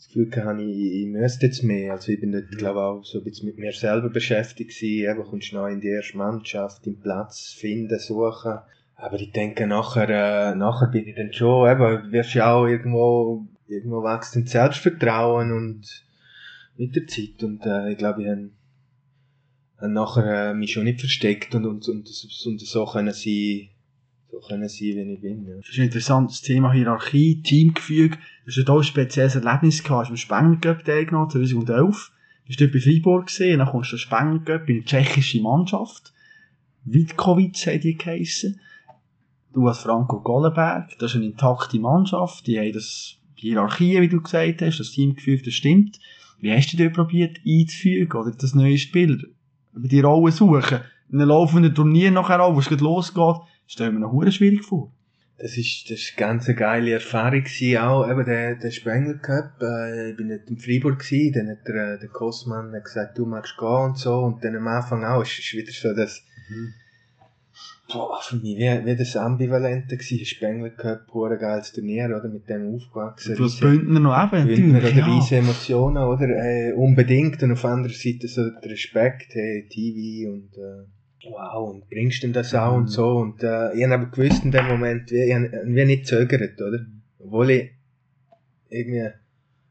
Speaker 2: das Gefühl hatte, ich, ich müsste jetzt mehr. Also ich bin dort, glaube auch so ein bisschen mit mir selber beschäftigt gewesen. Eben kommst du neu in die erste Mannschaft, den Platz finden, suchen. Aber ich denke, nachher, äh, nachher bin ich dann schon, eben, wirst ja auch irgendwo, irgendwo wächst ein Selbstvertrauen und mit der Zeit. Und äh, ich glaube, ich habe hab nachher äh, mich schon nicht versteckt und, und, und, und so können sie so können sein, wie ich bin. Ja.
Speaker 1: Das ist ein interessantes Thema Hierarchie, Teamgefüge. Du hast ein spezielles Erlebnis gehabt, hast du am Spengler Cup teilgenommen, 2011. Du bist dort bei Freiburg gesehen, dann kommst du zum Spengler in eine tschechische Mannschaft. Witkowitz hat die geheissen. Du als Franco Gollenberg, das ist eine intakte Mannschaft, die haben das Hierarchie, wie du gesagt hast, das Teamgefüge, das stimmt. Wie hast du dir probiert einzufügen, oder das neue Spieler, über die Rolle suchen? In einem laufenden Turnier nachher auch, wo es losgeht, stelle mir noch schwierig vor.
Speaker 2: Das ist, das ist ganz eine geile Erfahrung gewesen, auch eben der, der Spengler Cup. Äh, ich bin nicht in Freiburg gewesen, dann hat der, der Kosman gesagt, du magst gehen und so. Und dann am Anfang auch, ist es wieder so das, mhm. boah, für mich, wie, wie das Ambivalente gewesen, Spengler Cup, pure geiles Turnier, oder, mit dem aufgewachsen.
Speaker 1: Du hast Bündner noch eben,
Speaker 2: Bündner oder riesen Emotionen, oder, äh, unbedingt. Und auf der anderen Seite so der Respekt, hey, TV und, äh, wow, und bringst du das auch mhm. und so. Und äh, ich habe aber gewusst in dem Moment, wie, ich habe nicht zögert, oder? Obwohl ich irgendwie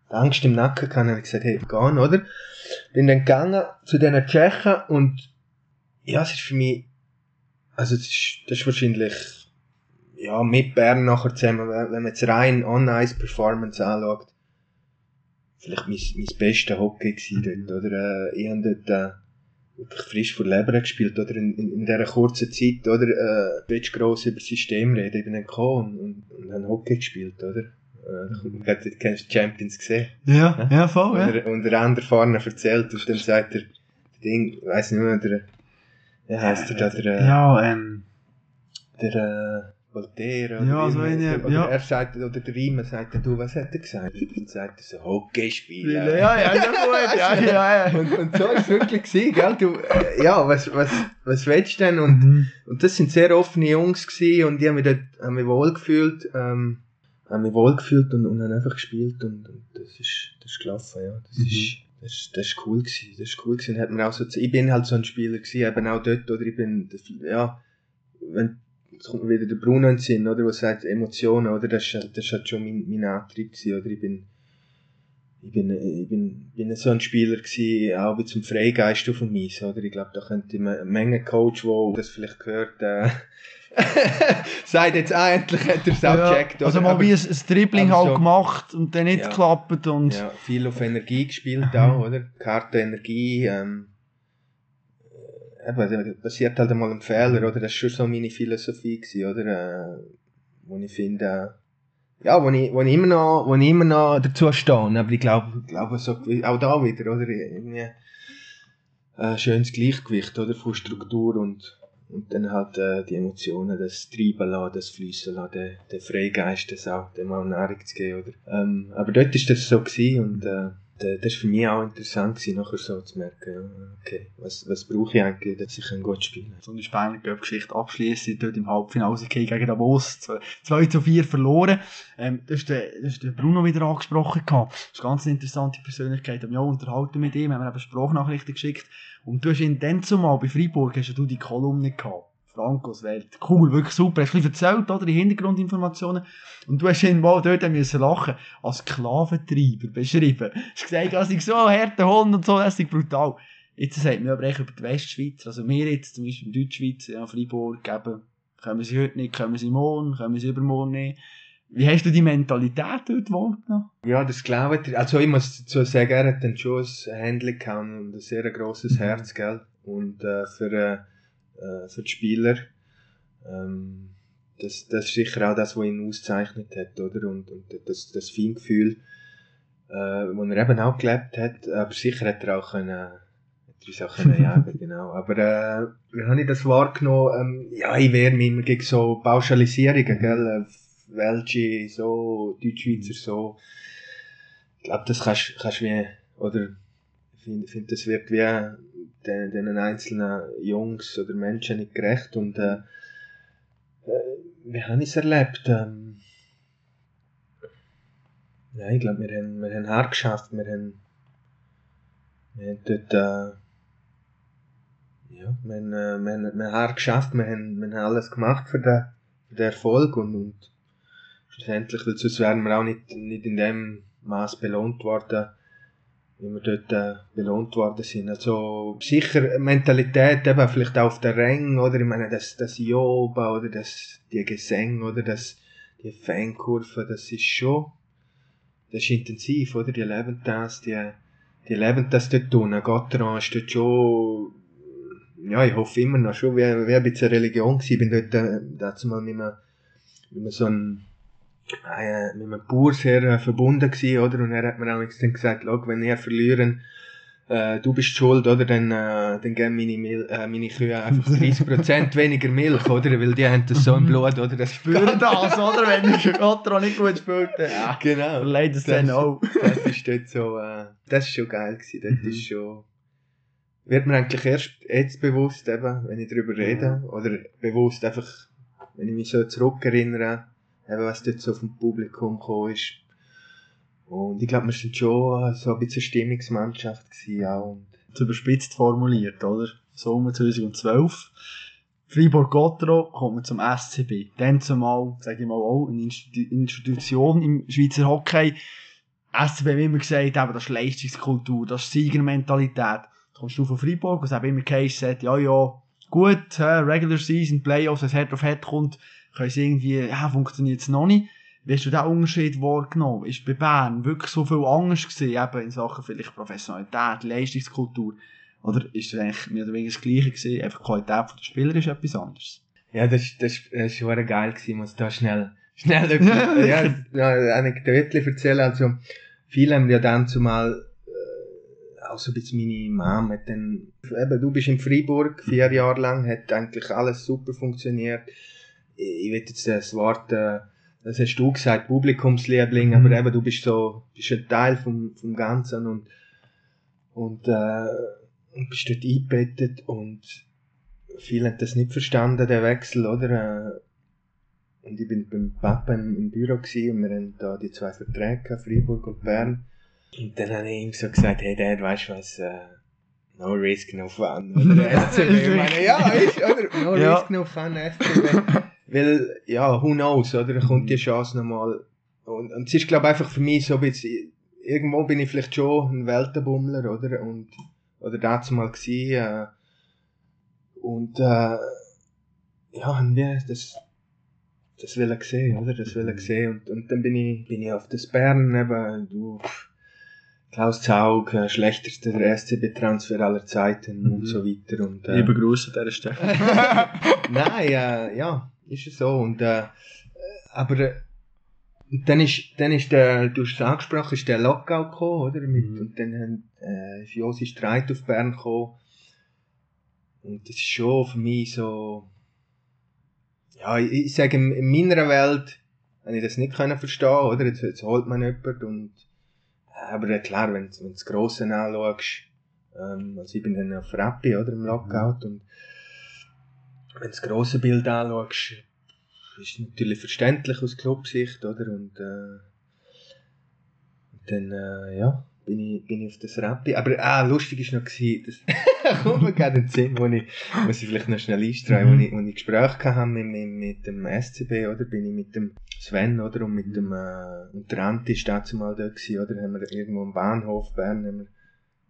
Speaker 2: Angst im Nacken kann, habe ich gesagt, hey, gehen, oder? Bin dann gegangen zu diesen Tschechen und ja, es ist für mich, also das ist, das ist wahrscheinlich ja, mit Bern nachher zusammen, wenn man jetzt rein On-Ice-Performance anschaut, vielleicht mein, mein bester Hockey gewesen dort, oder? Äh, ich habe dort äh, frisch vor Leber gespielt, oder in, in, in dieser kurzen Zeit, oder, äh, willst gross über das System reden, bin dann gekommen und, und, und Hockey gespielt, oder? Äh, du kennst die Champions gesehen.
Speaker 1: Ja, ja, voll,
Speaker 2: ja. Und, und der andere vorne erzählt, und dann sagt er, Ding, ich weiss nicht mehr, der, wie heisst der da, der,
Speaker 1: äh, ja, ähm,
Speaker 2: der, äh, Voltaire oder
Speaker 1: ja, so eine,
Speaker 2: oder
Speaker 1: ja.
Speaker 2: er sagt, oder der Riemer sagt, du, was hat er gesagt? Und sagt er so, Hockeyspieler.
Speaker 1: Ja, ja, ja, gut, ja, ja, ja.
Speaker 2: Und, und so ist es wirklich gewesen, gell? Du, äh, ja, was, was, was willst du denn? Und, mhm. und das sind sehr offene Jungs gewesen und die haben mich dort, haben mich wohl gefühlt, ähm, haben mich wohl gefühlt und, und haben einfach gespielt und, und das ist, das ist gelaufen, ja. Das mhm. ist, das, das ist cool gewesen, das ist cool gewesen. Hat mir auch so, ich bin halt so ein Spieler gewesen, eben auch dort, oder ich bin, ja, wenn, jetzt kommt wieder der Bruno in den Sinn, oder, der sagt Emotionen, oder, das ist, das ist halt schon mein, mein Antrieb gewesen, oder, ich bin, ich bin, ich bin, bin so ein Spieler gewesen, auch wie zum Freigeist auf dem Eis, oder, ich glaube, da könnte eine Menge Coach, wo das vielleicht gehört, äh, sagt jetzt auch endlich hat er es auch
Speaker 1: ja,
Speaker 2: gecheckt.
Speaker 1: Also mal wie ein, ein Dribbling halt so, gemacht und dann nicht ja, geklappt und...
Speaker 2: Ja, viel auf Energie gespielt auch, oder, Karte Energie, ähm, eben, passiert halt einmal ein Fehler, oder? Das war schon so meine Philosophie, gewesen, oder? Äh, wo ich finde, äh, ja, wo ich, wo ich immer noch, wo ich immer noch dazu stehe. Aber ich glaube, glaube so, auch da wieder, oder? Irgendwie, äh, schönes Gleichgewicht, oder? Von Struktur und, und dann halt äh, die Emotionen, das Treiben lassen, das Fließen lassen, den, den Freigeist, das auch, dem auch Nahrung zu geben, oder? Ähm, aber dort war das so gewesen und, äh, das war für mich auch interessant, gewesen, nachher so zu merken, okay, was, was brauche ich eigentlich, dass ich gut spielen kann.
Speaker 1: So eine Spengler Geschichte abschließen, dort im Halbfinale gegen Davos 2 zu 4 verloren. Ähm, das ist der, das ist der Bruno wieder angesprochen gehabt. Das ist eine ganz interessante Persönlichkeit. Wir haben ja unterhalten mit ihm, haben eben Sprachnachrichten geschickt. Und du hast ihn dann zumal bei Freiburg, hast du die Kolumne gehabt. Frankos Welt. Cool, wirklich super. Hast du erzählt, oder? Die Hintergrundinformationen. Und du hast ihn mal dort müssen lachen, als Sklaventreiber beschrieben. Hast gesagt, als ich so harten Hund und so, das ist brutal. Jetzt sagt man aber echt über die Westschweiz. Also wir jetzt, zum Beispiel in Deutschschweiz, ja, Freiburg, eben, kommen sie heute nicht, kommen sie morgen, kommen sie übermorgen nicht. Wie hast du die Mentalität dort wahrgenommen?
Speaker 2: Ja, das glaube ich. Also ich muss dazu sagen, er hat dann schon ein Händchen und ein sehr grosses mhm. Herz, gell? Und äh, für... Äh, äh, für die Spieler. Ähm, das, das ist sicher auch das, was ihn auszeichnet hat, oder? Und, und das, das Feingefühl, äh, wo er eben auch gelebt hat, aber sicher hat er auch können, hat er auch können jagen, genau. Aber, äh, wie habe ich das wahrgenommen? Ähm, ja, ich wehre mich immer gegen so Pauschalisierungen, gell? Welche so, Deutschschweizer so. Ich glaube, das kannst, kannst wie, oder, ich finde, find, das wird wie den, den einzelnen Jungs oder Menschen nicht gerecht und, äh, äh wie habe ich es erlebt? Ähm, ja, ich glaube, wir haben, wir haben hart geschafft. Wir haben, wir haben dort, äh, ja, wir haben, äh, wir, haben, wir haben hart geschafft. Wir haben, wir haben alles gemacht für den, für den Erfolg und, und schlussendlich, weil sonst wären wir auch nicht, nicht in dem Maß belohnt worden, wie wir dort äh, belohnt worden sind. Also sicher Mentalität eben vielleicht auch auf der Rang, oder? Ich meine, das, das Joba oder das, die Gesänge oder das, die Fankurve, das ist schon, das ist intensiv, oder? Die leben das, die, die leben das dort unten. Gotteron ist dort schon, ja, ich hoffe immer noch schon, wie, wie ein bisschen Religion gewesen. Ich bin dort, äh, dazu mal mit einem, mit einem so einem äh, mit einem Bauer sehr äh, verbunden gewesen, oder? Und er hat mir auch dann gesagt, Schau, wenn ihr verlieren, äh, du bist schuld, oder? Dann, äh, dann geben meine, Mil äh, meine Kühe einfach 30% weniger Milch, oder? Weil die haben das so im Blut, oder? Das
Speaker 1: Spüren das, oder? Wenn der Gotro nicht gut spielt, ja.
Speaker 2: Genau.
Speaker 1: Leider es dann auch.
Speaker 2: Das ist dort so, äh, das ist schon geil gewesen. Dort
Speaker 1: Mhm.
Speaker 2: ist schon, wird mir eigentlich erst jetzt bewusst, eben, wenn ich darüber rede, oder bewusst einfach, wenn ich mich so zurückerinnere, eben, was dort so vom Publikum gekommen ist. Und ich glaube, wir sind schon so ein bisschen Stimmungsmannschaft gewesen auch. Und
Speaker 1: Zu überspitzt formuliert, oder? Sommer 2012. Fribourg-Gottero kommt man zum SCB. Dann zumal, sage ich mal, auch eine Institu Institution im Schweizer Hockey. SCB haben immer gesagt, eben, das ist Leistungskultur, das ist Siegermentalität. Kommst du von Freiburg und es hat immer geheißen, ja, ja, gut, hä, Regular Season, Playoffs, es Head auf Head kommt, können sie irgendwie, ja, funktioniert es noch nicht. Wie hast du diesen Unterschied wahrgenommen? Ist bei Bern wirklich so viel anders gewesen, eben in Sachen vielleicht Professionalität, Leistungskultur? Oder ist es eigentlich mehr oder weniger das Gleiche gewesen, einfach die Qualität der Spieler ist etwas anderes?
Speaker 2: ja, das, das, das ist schon geil gewesen, ich muss da schnell, schnell etwas, ja, ja, Anekdote erzählen. Also, viele haben ja dann zumal, äh, auch so ein bisschen meine Mom hat dann, eben, du bist in Freiburg, vier Jahre lang, hat eigentlich alles super funktioniert. Ich, will jetzt das Wort, äh, das hast du gesagt, Publikumsliebling,
Speaker 1: Mhm.
Speaker 2: aber eben, du bist so, bist ein Teil vom, vom Ganzen und, und, äh, und bist dort eingebettet und viele haben das nicht verstanden, den Wechsel, oder? Äh, Und ich bin beim Papa im, im Büro gewesen, und wir haben da die zwei Verträge, gehabt, Freiburg und Bern. Und dann habe ich ihm so gesagt, hey Dad, weißt du was, äh, no risk, no fun. Oder SCB. Ich meine, ja, ist, oder? No
Speaker 1: Ja.
Speaker 2: risk, no fun, SCB. Weil, ja, who knows, oder? Da kommt die Chance nochmal. Und, und es ist, glaube ich, einfach für mich so ein bisschen, irgendwo bin ich vielleicht schon ein Weltenbummler, oder? Und, oder dazu mal gewesen, äh, und, äh, ja, haben wir das, das will ich sehen, oder? Das will ich sehen. Und, und dann bin ich, bin ich auf das Bern, eben, du, Klaus Zaug, äh, schlechtester SCB-Transfer aller Zeiten
Speaker 1: Mhm.
Speaker 2: und so weiter. Und, äh,
Speaker 1: Liebe Grüße an dieser Stelle.
Speaker 2: Nein, äh, ja, ist es so. Und, äh, aber äh, dann ist, dann ist der, du hast es angesprochen, ist der Lockout gekommen, oder? Mit,
Speaker 1: Mhm.
Speaker 2: Und dann haben, äh, ist Josi Streit auf Bern gekommen. Und das ist schon für mich so, ja, ich, ich sage, in, in meiner Welt habe ich das nicht können verstehen, oder? Jetzt, jetzt holt man jemanden und, aber äh, klar, wenn, du das Grosse anschaust, ähm, also ich bin dann auf Rappi, oder, im Lockout und wenn du das grosse Bild anschaust, ist natürlich verständlich aus Clubsicht, oder? Und, äh, dann, äh, ja, bin ich, bin ich auf das Rappi. Aber, ah, lustig ist noch gewesen, das kommt mir gerade in den Sinn, wo ich, muss ich vielleicht noch schnell einstreuen,
Speaker 1: Mhm.
Speaker 2: wo ich, wo ich Gespräche hatte mit, mit, mit dem SCB, oder? Bin ich mit dem Sven, oder? Und mit dem, äh, und der Anti ist dazu mal da gewesen, oder? Haben wir irgendwo am Bahnhof Bern, haben wir,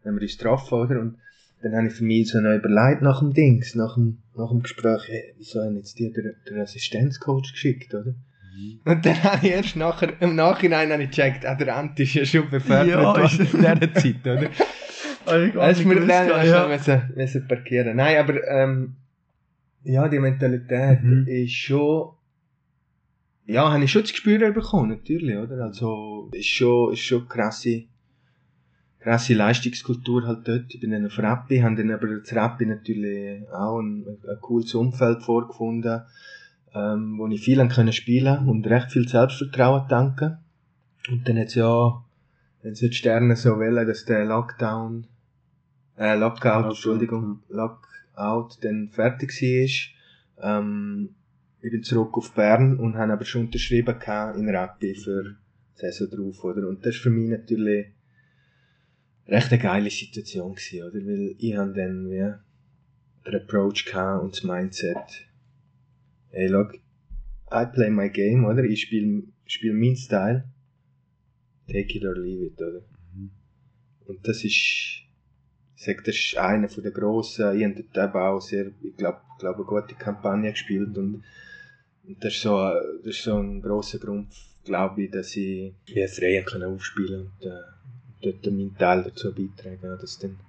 Speaker 2: haben wir uns getroffen, oder? Und dann habe ich für mich so noch überlegt nach dem Dings, nach dem, nach dem Gespräch, hey, wieso haben jetzt die der, der Assistenzcoach geschickt, oder? Und dann habe ich erst nachher, im Nachhinein habe ich gecheckt, ah, der Anti ist ja schon befördert
Speaker 1: Ja, ist-
Speaker 2: in dieser Zeit, oder? Hast du mir dann
Speaker 1: ja.
Speaker 2: ja. müssen, müssen parkieren. Nein, aber ähm, ja, die Mentalität
Speaker 1: Mhm.
Speaker 2: ist schon ja, habe ich schon das Gespür bekommen, natürlich, oder? Also, ist schon, ist schon krasse, krasse Leistungskultur halt dort. Ich bin dann auf Rappi, habe dann aber das Rappi natürlich auch ein, ein cooles Umfeld vorgefunden, ähm, wo ich viel an können spielen und recht viel Selbstvertrauen tanken. Und dann hat's ja, dann die Sterne so wollen, dass der Lockdown, äh, Lockout,
Speaker 1: Lockout,
Speaker 2: Entschuldigung, Lockout dann fertig war. Ähm, ich bin zurück auf Bern und habe aber schon unterschrieben in Rappi für die Saison drauf, oder? Und das ist für mich natürlich recht eine geile Situation gewesen, oder? Weil ich habe dann, wie, den Approach gehabt und das Mindset, hey, look, I play my game, oder? Ich spiele spiel meinen Style. Take it or leave it, oder? Und das ist, ich sag, das ist einer von der grossen, ich habe dort eben auch sehr, ich glaube, glaub, eine gute Kampagne gespielt und, und das ist so, das ist so ein grosser Grund, glaube ich, dass ich wie frei können aufspielen und, äh, dort meinen Teil dazu beitragen, dass dann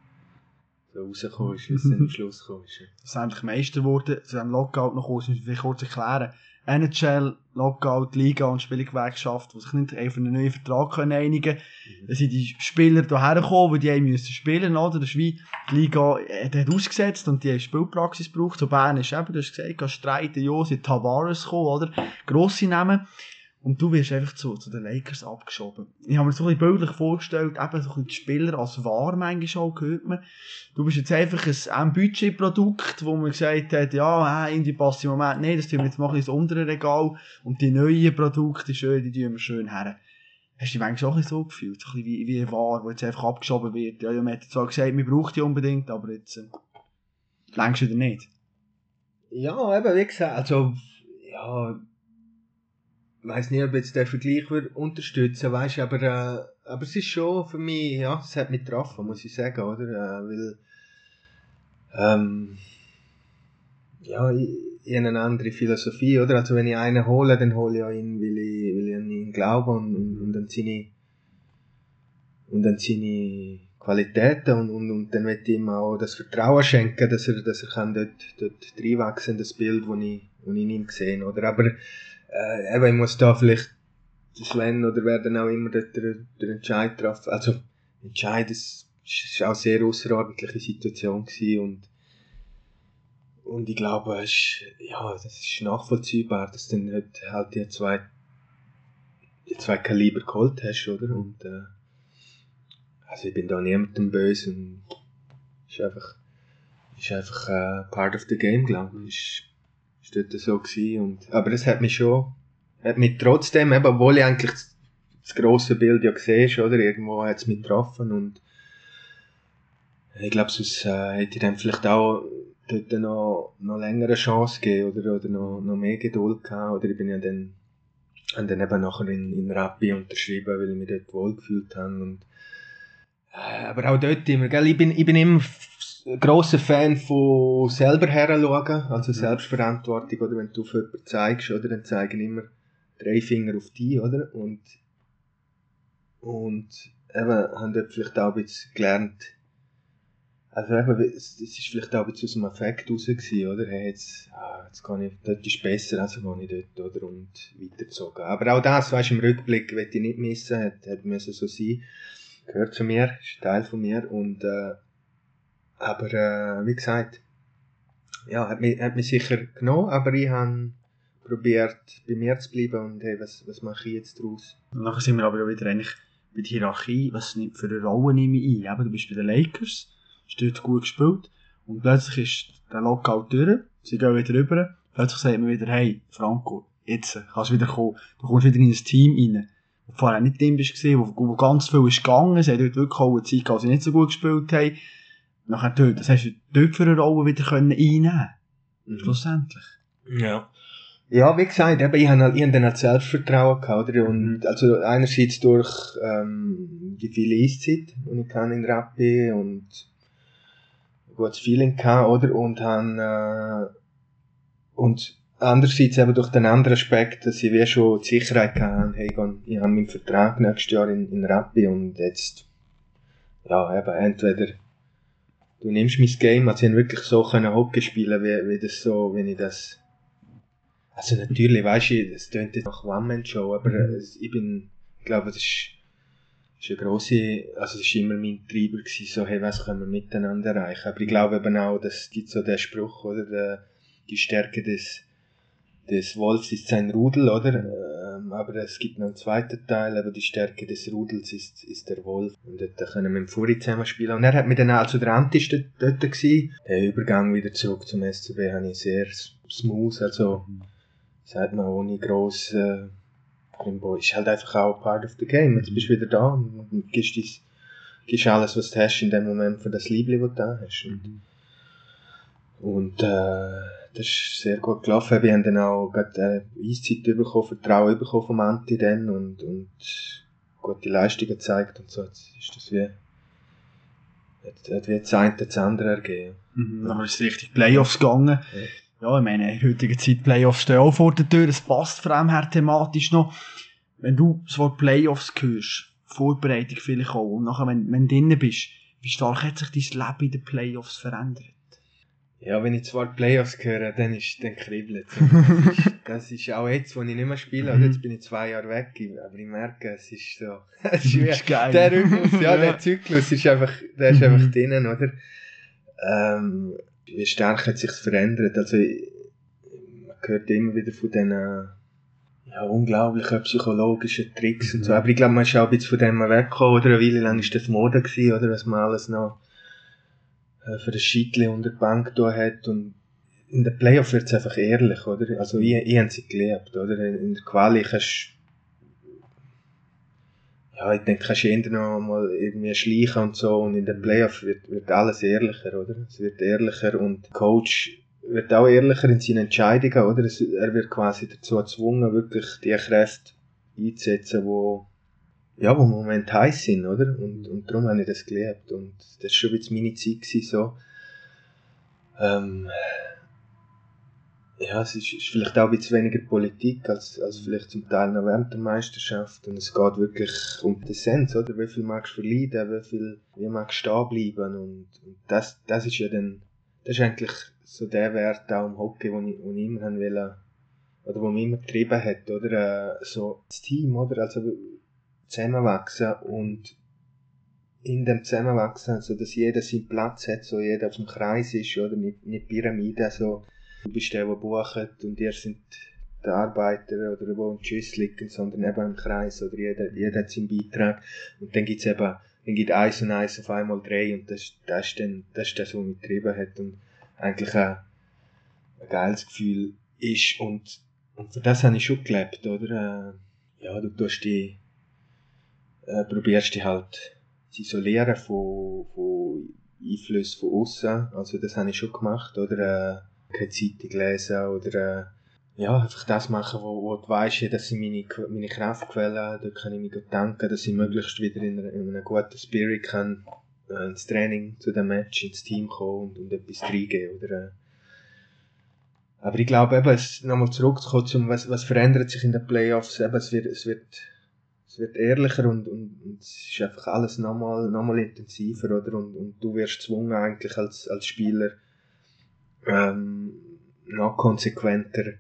Speaker 2: so rausgekommen ist, wie es dann am Schluss gekommen ist.
Speaker 1: Das sind eigentlich Meister geworden, zu diesem Lockout noch kurz, müssen wir kurz erklären. NHL, Lockout, Liga und Spielgewerkschaft, die sich nicht auf einen neuen Vertrag können einigen können. Dann sind die Spieler hierher gekommen, weil die haben müssen spielen, oder? Das ist wie, die Liga äh, hat ausgesetzt und die haben Spielpraxis gebraucht. So Bern ist eben, du hast gesagt, Streiten, ja, sind Tavares gekommen, oder? Grosse Namen. Und du wirst einfach zu, zu den Lakers abgeschoben. Ich habe mir so ein bisschen bildlich vorgestellt, eben so ein die Spieler als wahr manchmal auch gehört man. Du bist jetzt einfach ein, ein Budgetprodukt, wo man gesagt hat, ja, äh, irgendwie passt im Moment nicht, das tun wir jetzt mal ins untere Regal und die neuen Produkte, schön, die tun wir schön her. Hast du dich manchmal auch ein bisschen so gefühlt? So ein bisschen wie, wie eine Ware, die jetzt einfach abgeschoben wird. Ja, ja, man hat zwar gesagt, man braucht die unbedingt, aber jetzt äh, längst wieder nicht.
Speaker 2: Ja, eben, wie gesagt, also, ja, weiss nicht, ob jetzt der Vergleich würde unterstützen, weißt du, aber, äh, aber es ist schon für mich, ja, es hat mich getroffen, muss ich sagen, oder, äh, weil, ähm, ja, ich, ich habe eine andere Philosophie, oder, also wenn ich einen hole, dann hole ich auch ihn, weil ich, weil ich an ihn glaube und, und, und an seine, und an seine Qualitäten und, und, und dann möchte ich ihm auch das Vertrauen schenken, dass er, dass er kann dort, dort reinwachsen, das Bild, das ich, das ich in ihm gesehen oder, aber, äh, eben, ich muss da vielleicht Sven oder wer dann auch immer den, den Entscheid treffen. Also, Entscheid, es war auch eine sehr außerordentliche Situation gewesen und, und ich glaube, es ist, ja, das ist nachvollziehbar, dass du dann halt die zwei, die zwei Kaliber geholt hast, oder? Und, äh, also ich bin da niemandem böse und ist einfach, ist einfach äh, part of the game, glaube ich. Ist, dort so gewesen und, aber es hat mich schon, hat mich trotzdem, eben, obwohl ich eigentlich das, das grosse Bild ja gesehen oder, irgendwo hat es mich getroffen und ich glaube, sonst äh, hätte ich dann vielleicht auch dort noch, noch längere Chance gegeben oder, oder noch, noch mehr Geduld gehabt, oder ich bin ja dann, habe dann eben nachher in, in Rappi unterschrieben, weil ich mich dort wohlgefühlt habe und äh, aber auch dort immer, gell? Ich, bin, ich bin immer grosser Fan von selber heranschauen, also Selbstverantwortung, oder wenn du auf jemanden zeigst, oder, dann zeigen immer drei Finger auf dich, oder? Und, und eben, haben dort vielleicht auch ein bisschen gelernt, also eben, es, es ist vielleicht auch ein bisschen aus dem Effekt raus gewesen, oder? Hey, jetzt, ah, jetzt kann ich, dort ist besser, also gehe ich dort, oder? Und weitergezogen. Aber auch das, weißt du, im Rückblick, will ich nicht missen, hat, hat müssen so sein gehört zu mir, ist Teil von mir und äh, aber äh, wie gesagt, ja, hat mich, hat mich sicher genommen, aber ich habe probiert bei mir zu bleiben und hey, was, was mache ich jetzt daraus?
Speaker 1: Und nachher sind wir aber wieder eigentlich bei der Hierarchie, was für eine Rolle nehme ich ein. Eben, du bist bei den Lakers, hast dort gut gespielt und plötzlich ist der Lockout durch, sie gehen wieder rüber, plötzlich sagt man wieder, hey, Franco, jetzt kannst du wieder kommen, du kommst wieder in ein Team rein, wo vorher nicht drin bist, wo, wo ganz viel ist gegangen, sie haben dort wirklich auch eine Zeit gehabt, sie nicht so gut gespielt haben. Nachher dort, das hast du dort für eine Rolle wieder können einnehmen schlussendlich.
Speaker 2: Ja. Ja, wie gesagt, eben, ich habe halt- ich hab dann halt Selbstvertrauen gehabt, oder? Und, also, einerseits durch, ähm, die viele Eiszeit, die ich kann in Rappi und ein gutes Feeling gehabt, oder? Und han, äh, und andererseits eben durch den anderen Aspekt, dass ich wie schon die Sicherheit hatte, hey, ich habe- ich habe meinen Vertrag nächstes Jahr in, in Rappi und jetzt, ja, eben, entweder du nimmst mein Game, also ich wirklich so können Hockey spielen, wie, wie das so, wenn ich das Also natürlich, weißt du, es klingt jetzt nach One-Man-Show, aber
Speaker 1: Mhm.
Speaker 2: äh, ich bin, ich glaube, das ist, ist eine grosse, also das war immer mein Treiber gewesen, so, hey, was können wir miteinander erreichen? Aber ich glaube eben auch, dass es gibt so den Spruch, oder, der, die Stärke des, des Wolfs ist sein Rudel, oder? Ähm, aber es gibt noch einen zweiten Teil, aber die Stärke des Rudels ist, ist der Wolf. Und dort können wir dem Furi zusammen spielen. Und er hat mit dann, also der Ant ist dort, dort gewesen. Der Übergang wieder zurück zum SCB habe ich sehr smooth, also, sagt man, ohne gross, äh, Grimbo, ist halt einfach auch part of the game. Jetzt bist du wieder da und, gibst, dies, gibst alles, was du hast in dem Moment für das Liebling, das du da hast. Und, und äh, das ist sehr gut gelaufen. Wir haben dann auch gerade äh, Eiszeit bekommen, Vertrauen bekommen vom Anti dann und, und gute Leistungen gezeigt und so. Jetzt ist das wie, hat, hat wie das eine das andere ergeben.
Speaker 1: Mhm. Dann ist es richtig Playoffs gegangen. Ja, ich meine, in der heutigen Zeit Playoffs stehen auch vor der Tür. Es passt vor allem her thematisch noch. Wenn du das Wort Playoffs hörst, Vorbereitung vielleicht auch, und nachher, wenn, wenn du drinnen bist, wie stark hat sich dein Leben in den Playoffs verändert?
Speaker 2: Ja, wenn ich zwar Playoffs höre, dann ist dann kribbelt es. Das ist, das ist auch jetzt, wo ich nicht mehr spiele, also jetzt bin ich zwei Jahre weg, aber ich merke, es ist so, es ist wie,
Speaker 1: ist geil.
Speaker 2: der Rhythmus, ja, der Zyklus ist einfach, der ist
Speaker 1: Mhm.
Speaker 2: einfach drinnen, oder? Ähm, wie stark hat sich's verändert? Also, man hört immer wieder von diesen, ja, unglaublichen psychologischen Tricks und so.
Speaker 1: Mhm.
Speaker 2: Aber ich glaube, man ist auch ein bisschen von dem weggekommen, oder? Eine Weile lang ist das Mode gewesen, oder? Was man alles noch äh, für das Schiedli unter die Bank da hat und in der Playoff wird es einfach ehrlich, oder? Also ich, ich habe sie gelebt, oder? In der Quali kannst ja, ich denke, kannst du eher noch mal irgendwie schleichen und so und in der Playoff wird, wird alles ehrlicher, oder? Es wird ehrlicher und der Coach wird auch ehrlicher in seinen Entscheidungen, oder? Es, er wird quasi dazu gezwungen, wirklich die Kräfte einzusetzen, wo ja, wo Moment heiß sind, oder? Und, und darum habe ich das gelebt. Und das war schon bisschen meine Zeit, gewesen, so. Ähm, ja, es ist, ist vielleicht auch ein bisschen weniger Politik als, als vielleicht zum Teil noch während der Meisterschaft. Und es geht wirklich um die Essenz, oder? Wie viel magst du verleiden, wie viel, wie magst du stehen bleiben? Und, und das, das ist ja dann, das ist eigentlich so der Wert auch im Hockey, den ich, den ich immer haben wollte, oder wo mich immer getrieben hat, oder? Äh, so das Team, oder? Also, zusammenwachsen und in dem Zusammenwachsen, so dass jeder seinen Platz hat, so jeder auf dem Kreis ist, oder? Nicht, nicht Pyramide, so. Du bist der, der bucht und ihr sind die Arbeiter oder die im Tschüss liegen, sondern eben im Kreis oder? Jeder, jeder hat seinen Beitrag und dann gibt's eben, dann gibt eins und eins auf einmal drei und das, das ist dann, das ist das, was mich getrieben hat und eigentlich ein, ein geiles Gefühl ist und, und für das habe ich schon gelebt, oder? Äh, ja, du tust die äh, probierst dich halt zu isolieren von, von Einflüssen von außen. Also das habe ich schon gemacht, oder äh, keine Zeitung lesen oder äh, ja, einfach das machen, wo, wo du weißt, das sind meine, meine Kraftquellen, da kann ich mich gut danken, dass ich möglichst wieder in, in einem guten Spirit kann äh, ins Training, zu dem Match, ins Team kommen und, und etwas reingeben, oder äh. aber ich glaube eben, nochmal zurückzukommen was, was verändert sich in den Playoffs, eben, es wird, es wird es wird ehrlicher und, und, und es ist einfach alles nochmal noch mal intensiver, oder? Und, und du wirst gezwungen eigentlich als, als Spieler ähm, noch konsequenter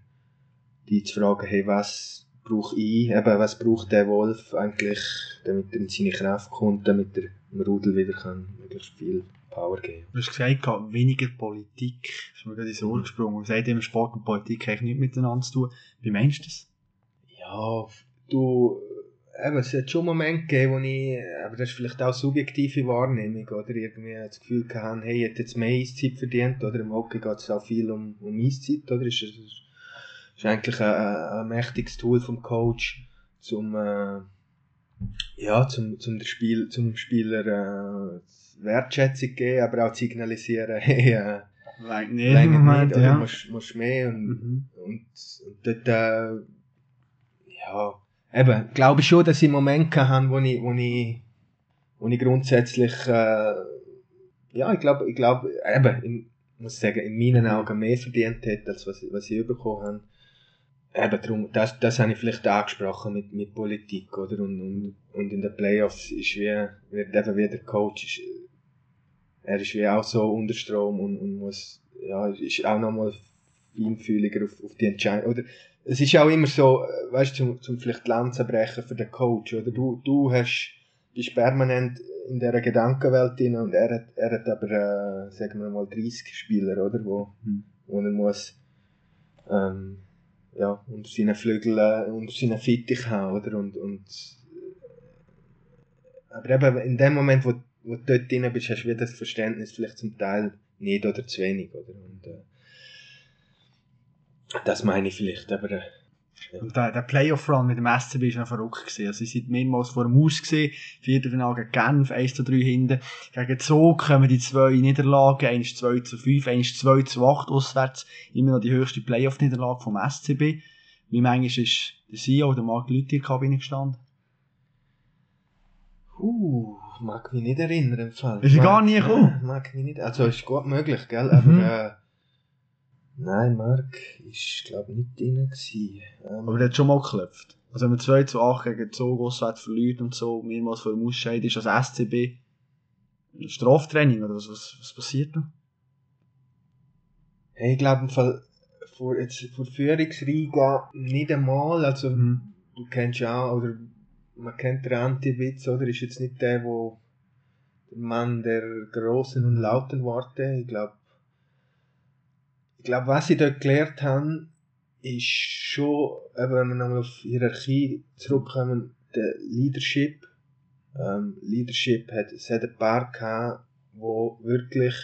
Speaker 2: die zu fragen, hey, was brauche ich, eben, was braucht der Wolf eigentlich, damit er in seine Kraft kommt, damit er dem Rudel wieder kann möglichst viel Power geben.
Speaker 1: Du hast gesagt, weniger Politik. Das ist mir gerade ins Ohr gesprungen. Man sagt immer, Sport und Politik haben nichts miteinander zu tun. Wie meinst du das?
Speaker 2: Ja, du, eben, es hat schon Momente gegeben, wo ich, aber das ist vielleicht auch subjektive Wahrnehmung, oder irgendwie das Gefühl gehabt, hey, ich hätte jetzt mehr Eiszeit verdient, oder im Hockey geht es auch viel um, um Eiszeit, oder? Ist, ist, ist eigentlich ein, ein, mächtiges Tool vom Coach, zum, äh, ja, zum, zum, der Spiel, zum Spieler äh, Wertschätzung geben, aber auch zu signalisieren, hey, äh,
Speaker 1: Nein, nicht im
Speaker 2: nicht,
Speaker 1: Moment,
Speaker 2: oder
Speaker 1: ja.
Speaker 2: musst, musst mehr und,
Speaker 1: Mhm.
Speaker 2: und, und dort, äh, ja, eben, glaube ich schon, dass ich Momente hatte, wo ich, wo ich, wo ich grundsätzlich, äh, ja, ich glaube, ich glaube, eben, ich muss sagen, in meinen Augen mehr verdient hätte, als was, was ich bekommen habe. Eben, darum, das, das habe ich vielleicht angesprochen mit, mit Politik, oder? Und, und, und in den Playoffs ist wie, wird eben wie der Coach, ist, er ist wie auch so unter Strom und, und muss, ja, ist auch nochmal feinfühliger auf, auf die Entscheidung, oder es ist auch immer so, äh, weißt du, zum, zum vielleicht Lanzen brechen für den Coach, oder? Du, du hast, bist permanent in dieser Gedankenwelt drin und er hat, er hat aber, äh, sagen wir mal, 30 Spieler, oder? Wo,
Speaker 1: Mhm.
Speaker 2: wo er muss, ähm, ja, unter seinen Flügeln, äh, unter seinen Fittich haben, oder? Und, und, äh, aber eben in dem Moment, wo, wo du dort drin bist, hast du wieder das Verständnis vielleicht zum Teil nicht oder zu wenig, oder? Und, äh, das meine ich vielleicht, aber, äh,
Speaker 1: Und der, der Playoff-Run mit dem SCB ist noch verrückt gewesen. Also, sie sind mehrmals vor dem Aus gesehen. Viertelfinale gegen Genf, 1 zu 3 hinten. Gegen Zug kommen die zwei Niederlagen. Eins 2 zu 5, eins 2 zu 8 auswärts. Immer noch die höchste Playoff-Niederlage vom SCB. Wie manchmal ist der CEO, der Marc Lüthi, in der Kabine gestanden?
Speaker 2: Uh, mag mich nicht erinnern im Fall.
Speaker 1: Ist er gar nie gekommen?
Speaker 2: Mag mich nicht. Also ist gut möglich, gell? Aber
Speaker 1: Mhm.
Speaker 2: äh, nein, Mark ist glaube nicht drin gewesen. Ähm,
Speaker 1: Aber der hat schon mal geklopft. Also, wenn man 2 zu 8 gegen Zug auswärts verliert und so, mehrmals vor dem Ausscheid ist als SCB ein Straftraining oder was, was, was passiert da?
Speaker 2: hey, ich glaube vor jetzt vor Führungsriege nicht einmal. Also
Speaker 1: Mhm.
Speaker 2: du kennst ja auch, oder man kennt den Anti-Witz, oder? Ist jetzt nicht der, wo der Mann der großen und lauten Worte. Ich glaube, ich glaube, was sie dort gelernt haben, ist schon, eben, wenn wir nochmal auf Hierarchie zurückkommen, der Leadership. Ähm, Leadership hat, es hat ein paar gehabt, wo wirklich,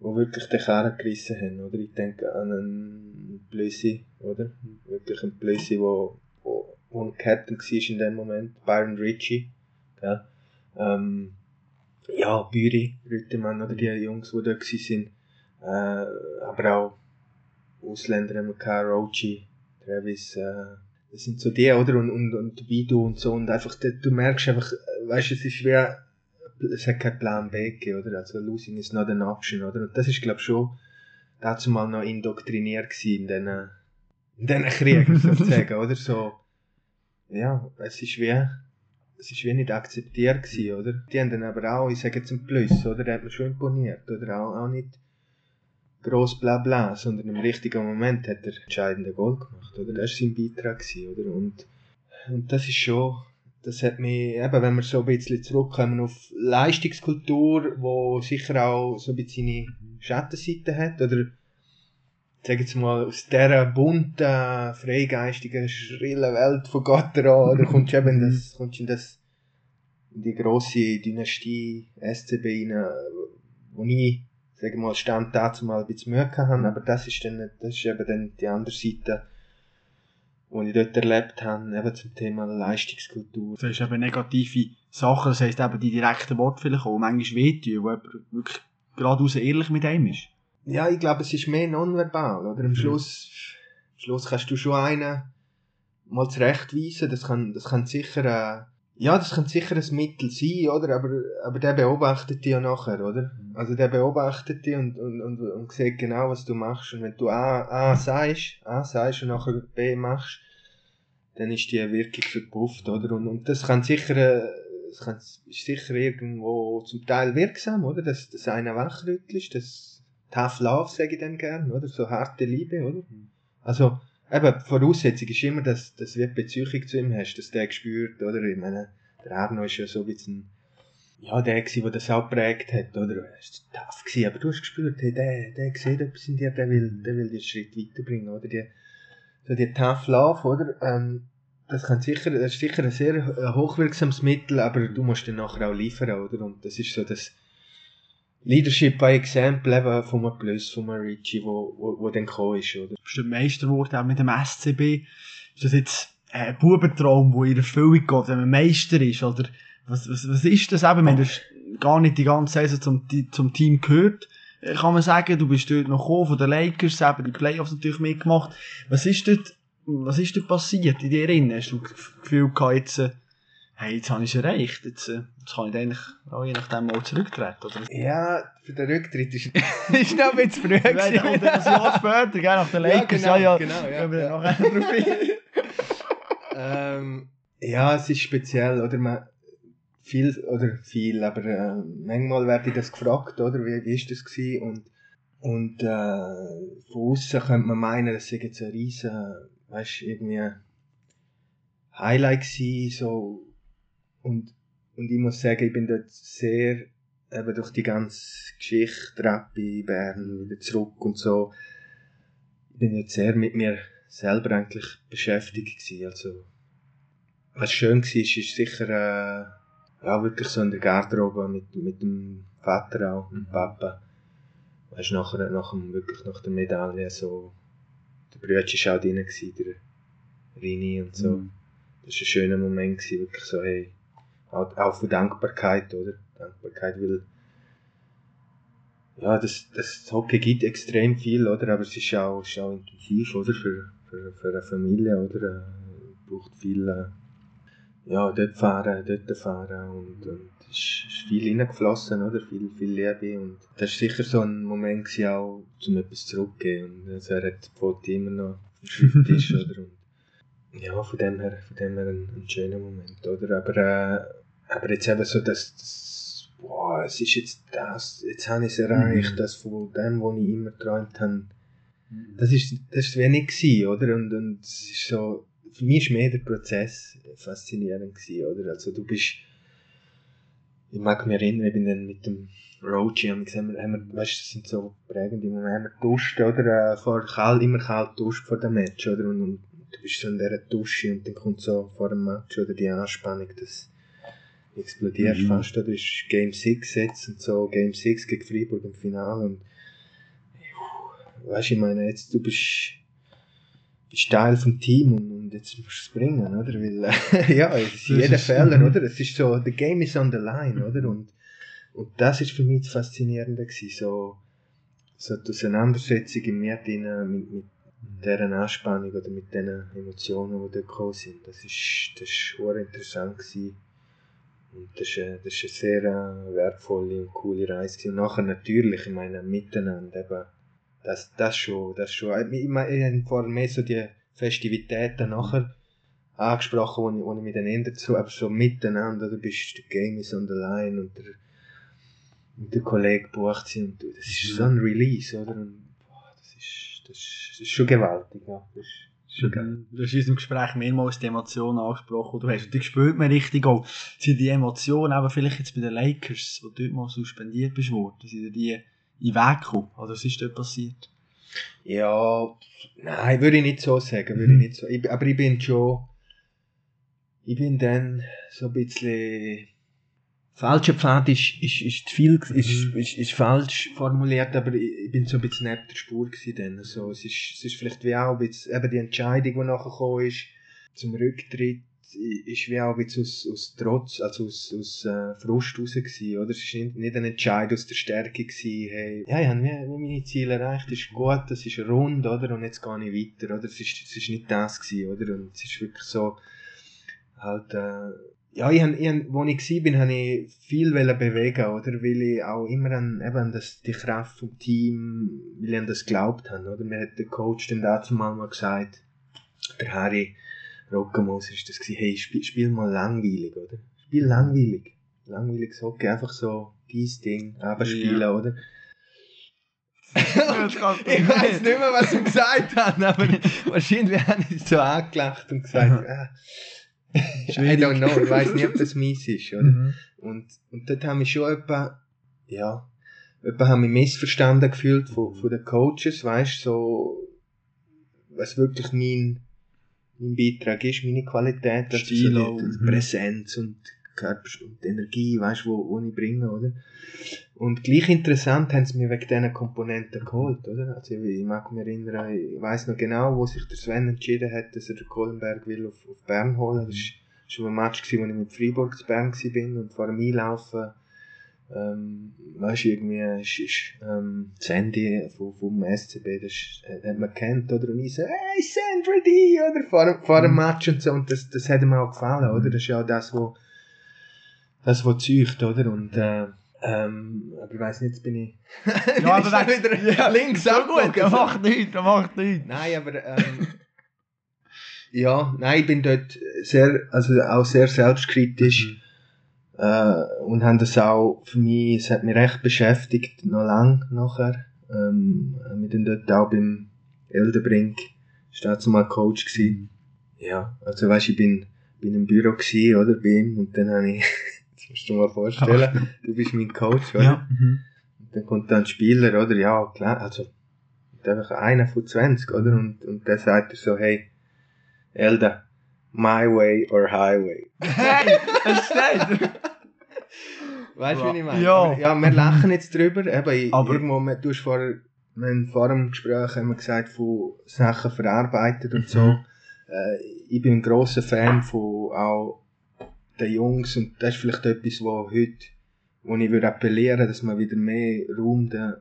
Speaker 2: wo wirklich den Kern gerissen haben, oder? Ich denke an einen Blösi, oder? Wirklich einen Blösi, wo, wo, wo ein Captain war in dem Moment, Byron Ritchie, gell? Ähm, ja, Büri, Rüttemann, oder die Jungs, die da waren, äh, aber auch Ausländer haben wir gehabt, Rochi, Travis, äh, das sind so die, oder? Und, und, und Bidu und so, und einfach, du merkst einfach, weißt du, es ist schwer, es hat keinen Plan B gegeben, oder? Also, losing is not an option, oder? Und das ist, glaube ich, schon dazu mal noch indoktriniert gewesen in diesen, in diesen Kriegen, sozusagen, oder? So, ja, es ist wie, es ist wie nicht akzeptiert gewesen, oder? Die haben dann aber auch, ich sage jetzt ein Plus, oder? Der hat mir schon imponiert, oder? Auch, auch nicht gross bla bla, sondern im richtigen Moment hat er entscheidende Goal gemacht, oder? Das war sein Beitrag, oder? Und, und das ist schon, das hat mich, eben, wenn wir so ein bisschen zurückkommen auf Leistungskultur, wo sicher auch so ein bisschen seine Schattenseite hat, oder sag jetzt mal, aus dieser bunten, freigeistigen, schrillen Welt von Gotteron, oder kommst du eben in das, kommst in das, in die grosse Dynastie SCB rein, wo ich, sag mal, Stand dazu mal ein bisschen Mühe hatte, aber das ist dann, das ist eben dann die andere Seite, die ich dort erlebt habe, eben zum Thema Leistungskultur.
Speaker 1: Das ist eben negative Sachen, das heisst eben die direkten Worte vielleicht auch, manchmal wehtun, wo jemand wirklich geradeaus ehrlich mit einem ist.
Speaker 2: Ja, ich glaube, es ist mehr nonverbal, oder? Am Schluss, am Schluss kannst du schon einen mal zurechtweisen, das kann, das kann sicher, äh, ja, das kann sicher ein Mittel sein, oder? Aber, aber der beobachtet dich ja nachher, oder? Also der beobachtet dich und, und, und, und sieht genau, was du machst. Und wenn du A, A sagst, A sagst und nachher B machst, dann ist die Wirkung verpufft, oder? Und, und das kann sicher, äh, das kann, ist sicher irgendwo zum Teil wirksam, oder? Dass, dass einer wachrüttelt, das Tough Love, sage ich dann gern, oder? So harte Liebe, oder? Also, eben, Voraussetzung ist immer, dass, dass du eine Beziehung zu ihm hast, dass der spürt, oder? Ich meine, der Arno ist ja so ein bisschen, ja, der gewesen, der das auch geprägt hat, oder? Er ist tough gewesen, aber du hast gespürt, hey, der, der sieht etwas in dir, der will, der will einen Schritt weiterbringen, oder? Die, so die Tough Love, oder? Ähm, das kann sicher, das ist sicher ein sehr hochwirksames Mittel, aber du musst dann nachher auch liefern, oder? Und das ist so das Leadership by Example eben von einem Plus, von einem Richie, wo, wo, wo dann gekommen ist, oder?
Speaker 1: Du bist der Meister geworden, auch mit dem SCB. Ist das jetzt ein Bubentraum, der in Erfüllung geht, wenn man Meister ist? Oder was, was, was ist das eben? Wenn du gar nicht die ganze Saison zum, zum Team gehört, kann man sagen, du bist dort noch gekommen, von den Lakers, eben die Playoffs natürlich mitgemacht. Was ist dort, was ist dort passiert in dir drin? Hast du das Gefühl gehabt, jetzt, hey, jetzt habe ich es erreicht, jetzt, äh, jetzt kann ich eigentlich auch je nachdem mal zurücktreten, oder?
Speaker 2: Ja, für den Rücktritt ist, ist noch ein bisschen früh
Speaker 1: Ja, dann kommt dann ein Jahr später, gell, nach den Lakers, ja, ja,
Speaker 2: genau, ja.
Speaker 1: Wir
Speaker 2: ja.
Speaker 1: hin.
Speaker 2: ähm, ja, es ist speziell, oder? Man, viel, oder viel, aber äh, manchmal werde ich das gefragt, oder? Wie, wie ist das gewesen? Und Und äh, von außen könnte man meinen, das sei jetzt ein riesen, weißt irgendwie Highlight gewesen, so. Und, und ich muss sagen, ich bin dort sehr, eben durch die ganze Geschichte, Rappi, Bern, wieder zurück und so, ich bin jetzt sehr mit mir selber eigentlich beschäftigt gewesen, also. Was schön war, ist, ist sicher, äh, ja, wirklich so in der Garderobe mit, mit dem Vater auch, mit dem Papa weißt, nachher, nach dem, wirklich nach der Medaille so, der Brüder war auch drin, gewesen, der Rini und so. Mhm. Das war ein schöner Moment, gewesen, wirklich so, hey, auch, für Dankbarkeit, oder? Dankbarkeit, weil, ja, das, das Hockey gibt extrem viel, oder? Aber es ist auch, ist auch intensiv, oder? Für, für, für eine Familie, oder? Äh, braucht viel, äh, ja, dort fahren, dort fahren und, und ist, ist viel reingeflossen, oder? Viel, viel Liebe. Und das war sicher so ein Moment gewesen, auch, um etwas zurückzugeben. Und also er hat die Foto immer noch auf dem Schreibtisch, oder? Und ja, von dem her, von dem her ein, ein schöner Moment, oder? Aber, äh, aber jetzt eben so, dass, das, boah, es ist jetzt das, jetzt habe ich es erreicht, mhm. das von dem, was ich immer geträumt habe. Das ist, das ist wenig gewesen, oder? Und, und es ist so, für mich war mehr der Prozess faszinierend gewesen, oder? Also du bist, ich mag mich erinnern, ich bin dann mit dem Roji, wir gesehen, haben wir, weißt, das sind so prägende Momente, haben wir geduscht, oder, äh, vor kalt, immer kalt duscht vor dem Match, oder, und, und du bist so in dieser Dusche und dann kommt so vor dem Match, oder, die Anspannung, das explodiert mhm. fast, oder, ist Game 6 jetzt und so, Game 6 gegen Freiburg im Finale und, weißt, ich meine, jetzt, du bist, bist Teil vom Team und, und jetzt musst du es bringen, oder? Weil, äh, ja, es ist jeder Fehler, oder? Es ist so, the game is on the line, oder? Und, und das ist für mich das Faszinierende gewesen, so, so die Auseinandersetzung in mir drin, mit, mit dieser Anspannung oder mit den Emotionen, die da gekommen sind. Das ist, das ist interessant gewesen. Und das ist, das ist eine sehr äh, wertvolle und coole Reise. Und nachher natürlich, ich meine, miteinander eben, das, das schon, das schon. Ich, ich habe vorher mehr so die Festivitäten nachher angesprochen, wo ich, wo ich mich dann ändert, so, aber so miteinander, du bist, der Game is on the line und der, und der Kollege bucht sie und du, das ist so ein Release, oder? Und, boah, das ist, das ist, das ist schon gewaltig, ja. Das ist, schon
Speaker 1: geil. Du hast in unserem Gespräch mehrmals die Emotionen angesprochen. Du hast, die spürt man richtig auch. Sind die Emotionen, aber vielleicht jetzt bei den Lakers, wo dort mal suspendiert bist worden, sind die in den Weg gekommen? Oder was ist dort passiert?
Speaker 2: Ja, nein, würde ich nicht so sagen, würde ich mhm. nicht so. Ich, aber ich bin schon, ich bin dann so ein bisschen, falscher Pfad ist, ist, ist viel, ist, mhm. ist, ist falsch formuliert, aber ich, ich bin so ein bisschen neben der Spur gewesen dann. Also, es ist, es ist vielleicht wie auch ein bisschen, eben die Entscheidung, die nachher gekommen ist, zum Rücktritt, ist wie auch ein bisschen aus, aus Trotz, also aus, aus äh, Frust raus gewesen, oder? Es ist nicht, nicht ein Entscheid aus der Stärke gewesen, hey, ja, ich habe meine Ziele erreicht, das ist gut, das ist rund, oder? Und jetzt gehe ich weiter, oder? Es ist, es ist nicht das gewesen, oder? Und es ist wirklich so, halt, äh, ja, ich hab, ich hab, wo ich war, bin, habe ich viel bewegen, oder? Weil ich auch immer an, eben an das, die Kraft vom Team, weil ich an das geglaubt habe, oder? Mir hat der Coach dann dazu mal gesagt, der Harry, Rockermoser ist das gewesen, hey, spiel, spiel mal langweilig, oder? Spiel langweilig. Langweiliges Hockey, einfach so dies Ding, aber spielen, ja. oder? ich weiß nicht mehr, was sie gesagt haben, aber wahrscheinlich haben sie so angelacht und gesagt, ah, I don't know, ich weiß nicht, ob das mies ist, oder? Mhm. Und, und dort haben wir schon etwa, ja, etwa haben wir missverstanden gefühlt von, von den Coaches, weißt so, was wirklich mein, mein Beitrag ist, meine Qualität, das Stil, so die, die Präsenz und Körper und Energie, weißt du, wo, wo ich bringe, oder? Und gleich interessant haben sie mich wegen diesen Komponenten geholt, oder? Also ich, ich mag mich erinnern, ich weiss noch genau, wo sich der Sven entschieden hat, dass er den Kohlenberg will auf, auf Bern holen. Das war schon ein Match, gewesen, wo ich mit Freiburg zu Bern war und vor dem Einlaufen ähm, weißt du, irgendwie ist, ist ähm, das Handy vom, vom SCB, das äh, hat man kennt, oder? Und ich so, hey, Sandra D, oder? Vor, vor dem mhm. Match und so, und das, das hat mir auch gefallen, oder? Das ist ja auch das, wo, das, was zeugt, oder? Und, äh, ähm, aber ich weiss nicht, jetzt bin ich.
Speaker 1: ja, aber weg, wieder ja, links so gut, er macht nichts, er macht nichts.
Speaker 2: Nein, aber, ähm, ja, nein, ich bin dort sehr, also auch sehr selbstkritisch. Mhm äh, und haben das auch für mich, es hat mich recht beschäftigt, noch lang nachher. Ähm, wir waren dort auch beim Eldenbrink, ist mal Coach gewesen. Ja, also weißt, ich bin, bin im Büro gewesen, oder, bei ihm, und dann habe ich, musst du dir mal vorstellen, du bist mein Coach, oder?
Speaker 1: Ja. Mhm.
Speaker 2: Und dann kommt dann ein Spieler, oder, ja, klar, also, einfach einer von 20, oder, und, und dann sagt er so, hey, Elda, my way or highway.
Speaker 1: Hey, es steht!
Speaker 2: Weißt du, wie ich meine?
Speaker 1: Ja.
Speaker 2: Ja, wir lachen jetzt drüber. Eben,
Speaker 1: Aber-
Speaker 2: irgendwo, du hast vor, wir vor dem Gespräch haben wir gesagt, von Sachen verarbeitet und so.
Speaker 1: Mhm.
Speaker 2: Äh, ich bin ein grosser Fan von auch den Jungs. Und das ist vielleicht etwas, wo heute, wo ich würde appellieren, dass man wieder mehr Raum den,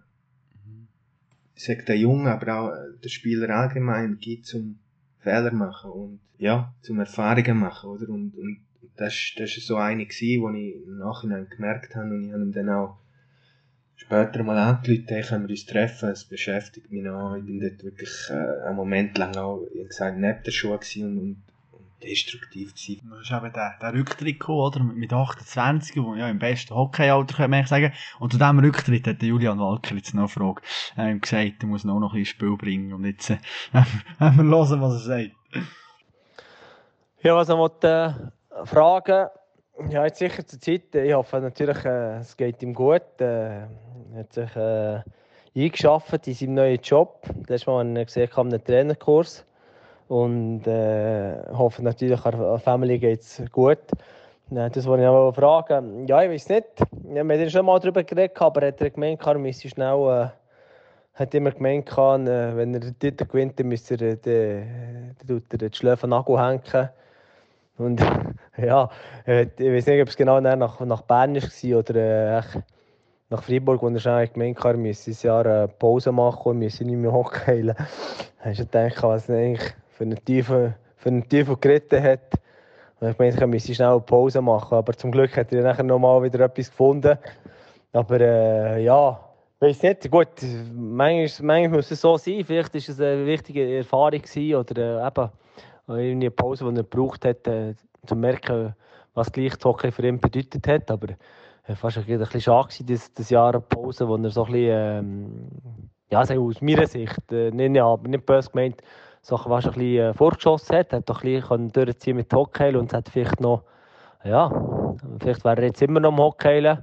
Speaker 2: ich sag den Jungen, aber auch den Spieler allgemein gibt, zum Fehler machen und ja, zum Erfahrungen machen, oder? Und, und das, das ist so eine gewesen, wo ich im Nachhinein gemerkt habe und ich habe ihm dann auch später mal angerufen, hey, können wir uns treffen, es beschäftigt mich noch, ich bin dort wirklich äh, einen Moment lang auch, ich gesagt, neben der Schuhe gewesen und, und destruktiv gewesen.
Speaker 1: Das ist eben der, der Rücktritt gekommen, oder? Mit 28, wo ja im besten Hockeyalter, könnte man sagen. Und zu diesem Rücktritt hat der Julian Walker jetzt noch eine Frage. Er hat ihm gesagt, er muss noch noch ein bisschen Spiel bringen. Und jetzt, äh, haben wir hören, was er sagt.
Speaker 4: Ja, was ich wollte, äh, fragen, ja, jetzt sicher zur Zeit, ich hoffe natürlich, äh, es geht ihm gut. Äh, er hat sich äh, eingeschafft in seinem neuen Job. Das Mal habe ich ihn gesehen an einem Trainerkurs. Und äh, hoffe natürlich, der Family geht es gut. Äh, Das wollte ich noch fragen. Ja, ich weiß nicht. Wir haben schon mal darüber geredet, aber er hat gemeint, er müsse schnell. Äh, hat immer gemeint, äh, wenn er den Titel gewinnt, dann müsste er den, den, den, den Schläfen Nagel hängen. Und ja, äh, ich weiß nicht, ob es genau nach, nach Bern war oder äh, nach Freiburg, wo er schon gemeint hat, er müsse ein Jahr äh, Pause machen und müsse nicht mehr hochheilen. Da hast du gedacht, was er eigentlich für einen Teufel, für einen Teufel geritten hat. Und ich meinte, er müsse schnell eine Pause machen. Aber zum Glück hat er nachher noch mal wieder etwas gefunden. Aber äh, ja, weiß nicht, gut, manchmal, manchmal muss es so sein. Vielleicht war es eine wichtige Erfahrung gewesen, oder äh, eben eine Pause, die er gebraucht hat, äh, um zu merken, was Gleichhockey für ihn bedeutet hat. Aber äh, fast ein bisschen schade gewesen, das, das Jahr eine Pause, wo er so ein bisschen, ähm, ja, aus meiner Sicht, äh, nicht, ja, nicht böse gemeint, so fast ein bisschen äh, vorgeschossen hat, hat doch ein bisschen durchziehen mit Hockey und hat vielleicht noch, ja, vielleicht wäre er jetzt immer noch am Hockey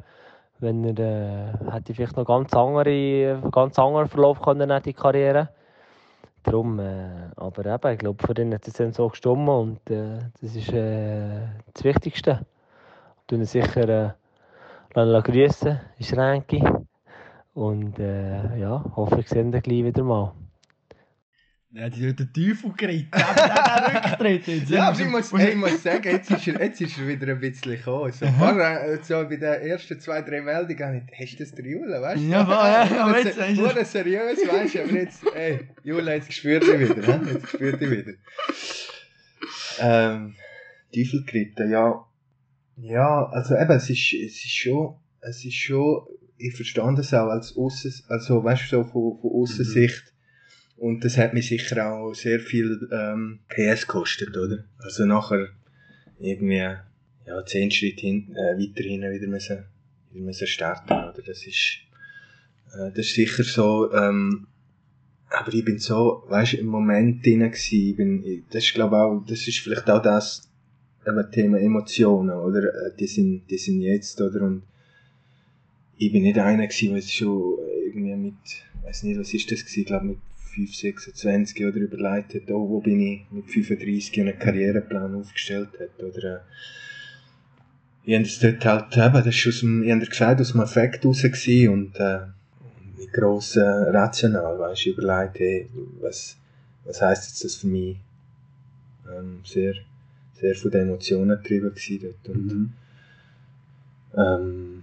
Speaker 4: wenn er äh, hätte vielleicht noch ganz andere, ganz anderen Verlauf können in die Karriere. Darum, äh, aber eben, ich glaube, für ihn hat es dann so gestimmt und äh, das ist äh, das Wichtigste. Ich ihn sicher äh, grüßen, ist Ränki. Und äh, ja, hoffe, ich sehe ihn gleich wieder mal.
Speaker 1: Ja, die hat den Teufel geritten. Der, Rücktritt. Jetzt
Speaker 2: Ja, aber ich muss, ich muss sagen, jetzt ist, er, jetzt ist er wieder ein bisschen gekommen. So, vorher, äh, so bei den ersten zwei, drei Meldungen, habe ich, hast du das der Jule, weißt du?
Speaker 1: Ja, aber- ja, aber jetzt-
Speaker 2: jetzt, Wurde seriös, weißt du, aber jetzt, ey, Jule, jetzt spürt dich wieder, hä? jetzt spürt dich wieder. Ähm, Teufel geritten, ja. Ja, also eben, es ist, es ist schon, es ist schon, ich verstand es auch als Aussen, also weißt du, so von, von Aussensicht. Und das hat mir sicher auch sehr viel ähm, PS gekostet, oder? Also nachher irgendwie ja, zehn Schritte hin, äh, weiterhin wieder müssen, wieder müssen starten, oder? Das ist, äh, das ist sicher so, ähm, aber ich bin so, weißt im Moment drin gewesen, ich bin, ich- das ist glaube auch, das ist vielleicht auch das eben Thema Emotionen, oder? Äh, Die sind, die sind jetzt, oder? Und ich bin nicht einer gewesen, der schon irgendwie mit, weiß nicht, was ist das gewesen, ich glaube mit 5, 26 oder überlegt hat, oh, wo bin ich mit 35 einen Karriereplan aufgestellt hat, oder? Äh, ich habe das dort halt eben, das ist aus dem, ich habe gesagt, aus dem Affekt raus gewesen und, äh, nicht gross äh, rational, weißt du, überlegt, hey, was, was heisst jetzt das für mich? Ähm, sehr, sehr von den Emotionen getrieben gewesen dort. Und,
Speaker 1: Mhm.
Speaker 2: ähm,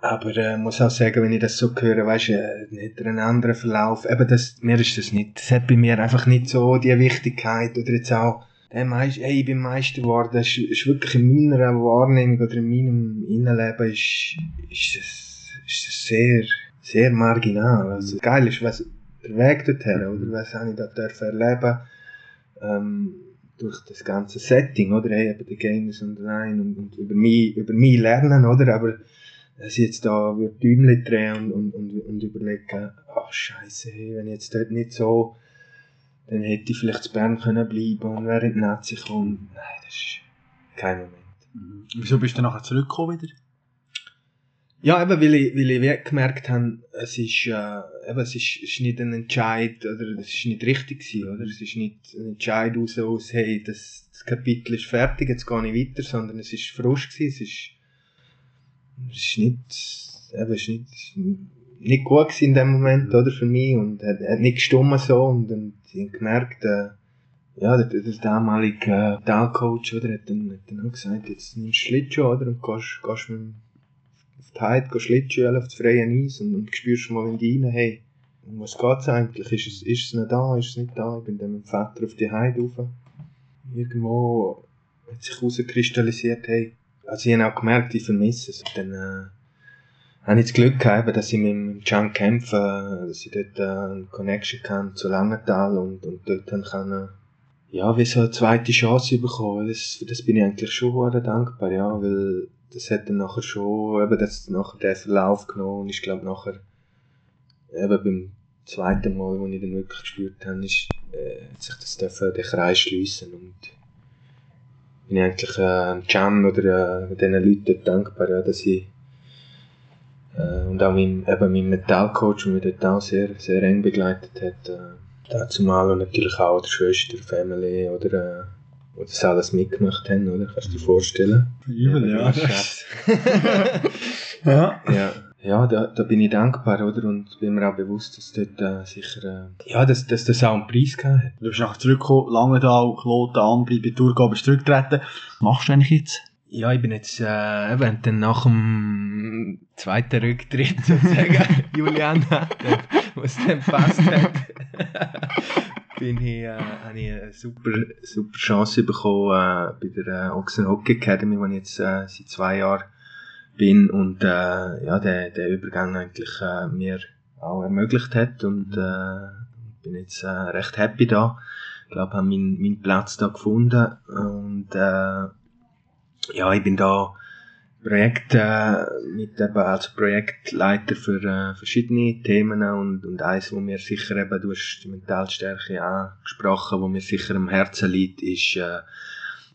Speaker 2: aber äh, muss auch sagen, wenn ich das so höre, weißt du, äh, nicht einen anderen Verlauf, eben das, mir ist das nicht, das hat bei mir einfach nicht so die Wichtigkeit oder jetzt auch, der Meister, hey, ich bin Meister geworden, ist, ist wirklich in meiner Wahrnehmung oder in meinem Innenleben ist, ist das, ist das sehr, sehr marginal. Also, geil ist, was, der Weg dorthin, oder was habe ich da erleben, ähm, durch das ganze Setting, oder, hey, eben die Games und Nein und, und über mich, über mich lernen, oder, aber dass ich jetzt da würde Däumchen drehen und, und, und, und überlegen, ach scheiße, hey, wenn ich jetzt dort nicht so, dann hätte ich vielleicht zu Bern können bleiben und wäre in die Nazi gekommen. Nein, das ist kein Moment.
Speaker 1: Mhm. Wieso bist du dann nachher zurückgekommen wieder?
Speaker 2: Ja, eben, weil ich, weil ich gemerkt habe, es ist, äh, eben, es ist, ist nicht ein Entscheid, oder es ist nicht richtig gewesen, oder? Es ist nicht ein Entscheid aus, aus hey, das, das Kapitel ist fertig, jetzt gehe ich weiter, sondern es ist frisch gewesen, es ist, ist nicht, eben, ist nicht, nicht gut in dem Moment, oder, für mich, und hat, hat nicht gestummen so, und, und ich gemerkt, äh, ja, der, der damalige äh, Talcoach, oder, hat dann, hat dann auch gesagt, jetzt nimmst du Schlittschuh, oder, und gehst, gehst mit auf die Heide, gehst Schlittschuh auf das freie Eis und, und spürst mal in die rein, hey, um was geht's eigentlich? Ist es, ist es noch da, ist es nicht da? Ich bin dann mit dem Vater auf die Heide rauf. Irgendwo hat sich herauskristallisiert, hey, also ich habe auch gemerkt, ich vermisse es. Und dann äh, habe ich das Glück gehabt, dass ich mit dem Can kämpfen, äh, dass ich dort äh, eine Connection kann zu Langenthal und, und dort dann kann, äh, ja, wie so eine zweite Chance bekommen. Das, das bin ich eigentlich schon sehr dankbar, ja, weil das hat dann nachher schon, eben das, nachher den Verlauf genommen und ich glaube nachher, eben beim zweiten Mal, wo ich dann wirklich gespürt habe, ist, äh, hat sich das dürfen, den Kreis schliessen und bin ich eigentlich äh, Can oder äh, diesen Leuten dort dankbar, ja, dass ich äh, und auch meinem, eben meinem Metallcoach, der mich dort auch sehr, sehr eng begleitet hat, äh, dazu mal und natürlich auch der Schwester, Family oder äh, die das alles mitgemacht haben, oder? Kannst du dir vorstellen?
Speaker 1: Übel, ja. Ja.
Speaker 2: ja. Ja, da, da bin ich dankbar, oder? Und bin mir auch bewusst, dass dort äh, sicher, äh, ja, dass, dass das auch einen Preis gehabt hat.
Speaker 1: Du bist nachher zurückgekommen, Langenthal, Kloten, Anbli, bei Thurgau bist du zurückgetreten. Was machst du eigentlich jetzt?
Speaker 2: Ja, ich bin jetzt, äh, eben, dann nach dem zweiten Rücktritt sozusagen, Juliana, was dann passt hat, bin ich, äh, habe ich eine super, super Chance bekommen äh, bei der äh, Ochsen Hockey Academy, wo ich jetzt äh, seit zwei Jahren bin und äh, ja, der, der Übergang eigentlich äh, mir auch ermöglicht hat und äh, bin jetzt äh, recht happy da. Ich glaube, habe meinen mein Platz da gefunden und äh, ja, ich bin da Projekt äh, mit eben als Projektleiter für äh, verschiedene Themen und, und eins, wo mir sicher eben, du hast die Mentalstärke angesprochen, wo mir sicher am Herzen liegt, ist äh,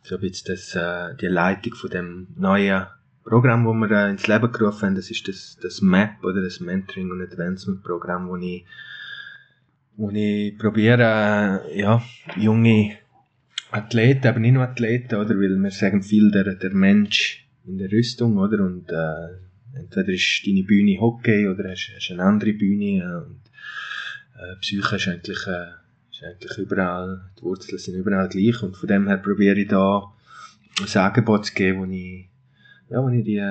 Speaker 2: so bisschen das, äh, die Leitung von dem neuen Programm, das wir ins Leben gerufen haben. Das ist das, das MAP oder das Mentoring und Advancement Programm, wo ich, wo ich probiere, äh, ja, junge Athleten, aber nicht nur Athleten, oder? Weil wir sagen viel, der, der Mensch in der Rüstung, oder? Und äh, entweder ist deine Bühne Hockey oder hast, hast eine andere Bühne. Äh, und äh, Psyche ist eigentlich, äh, ist eigentlich überall, die Wurzeln sind überall gleich. Und von dem her probiere ich da ein Angebot zu geben, wo ich, ja, wo ich die,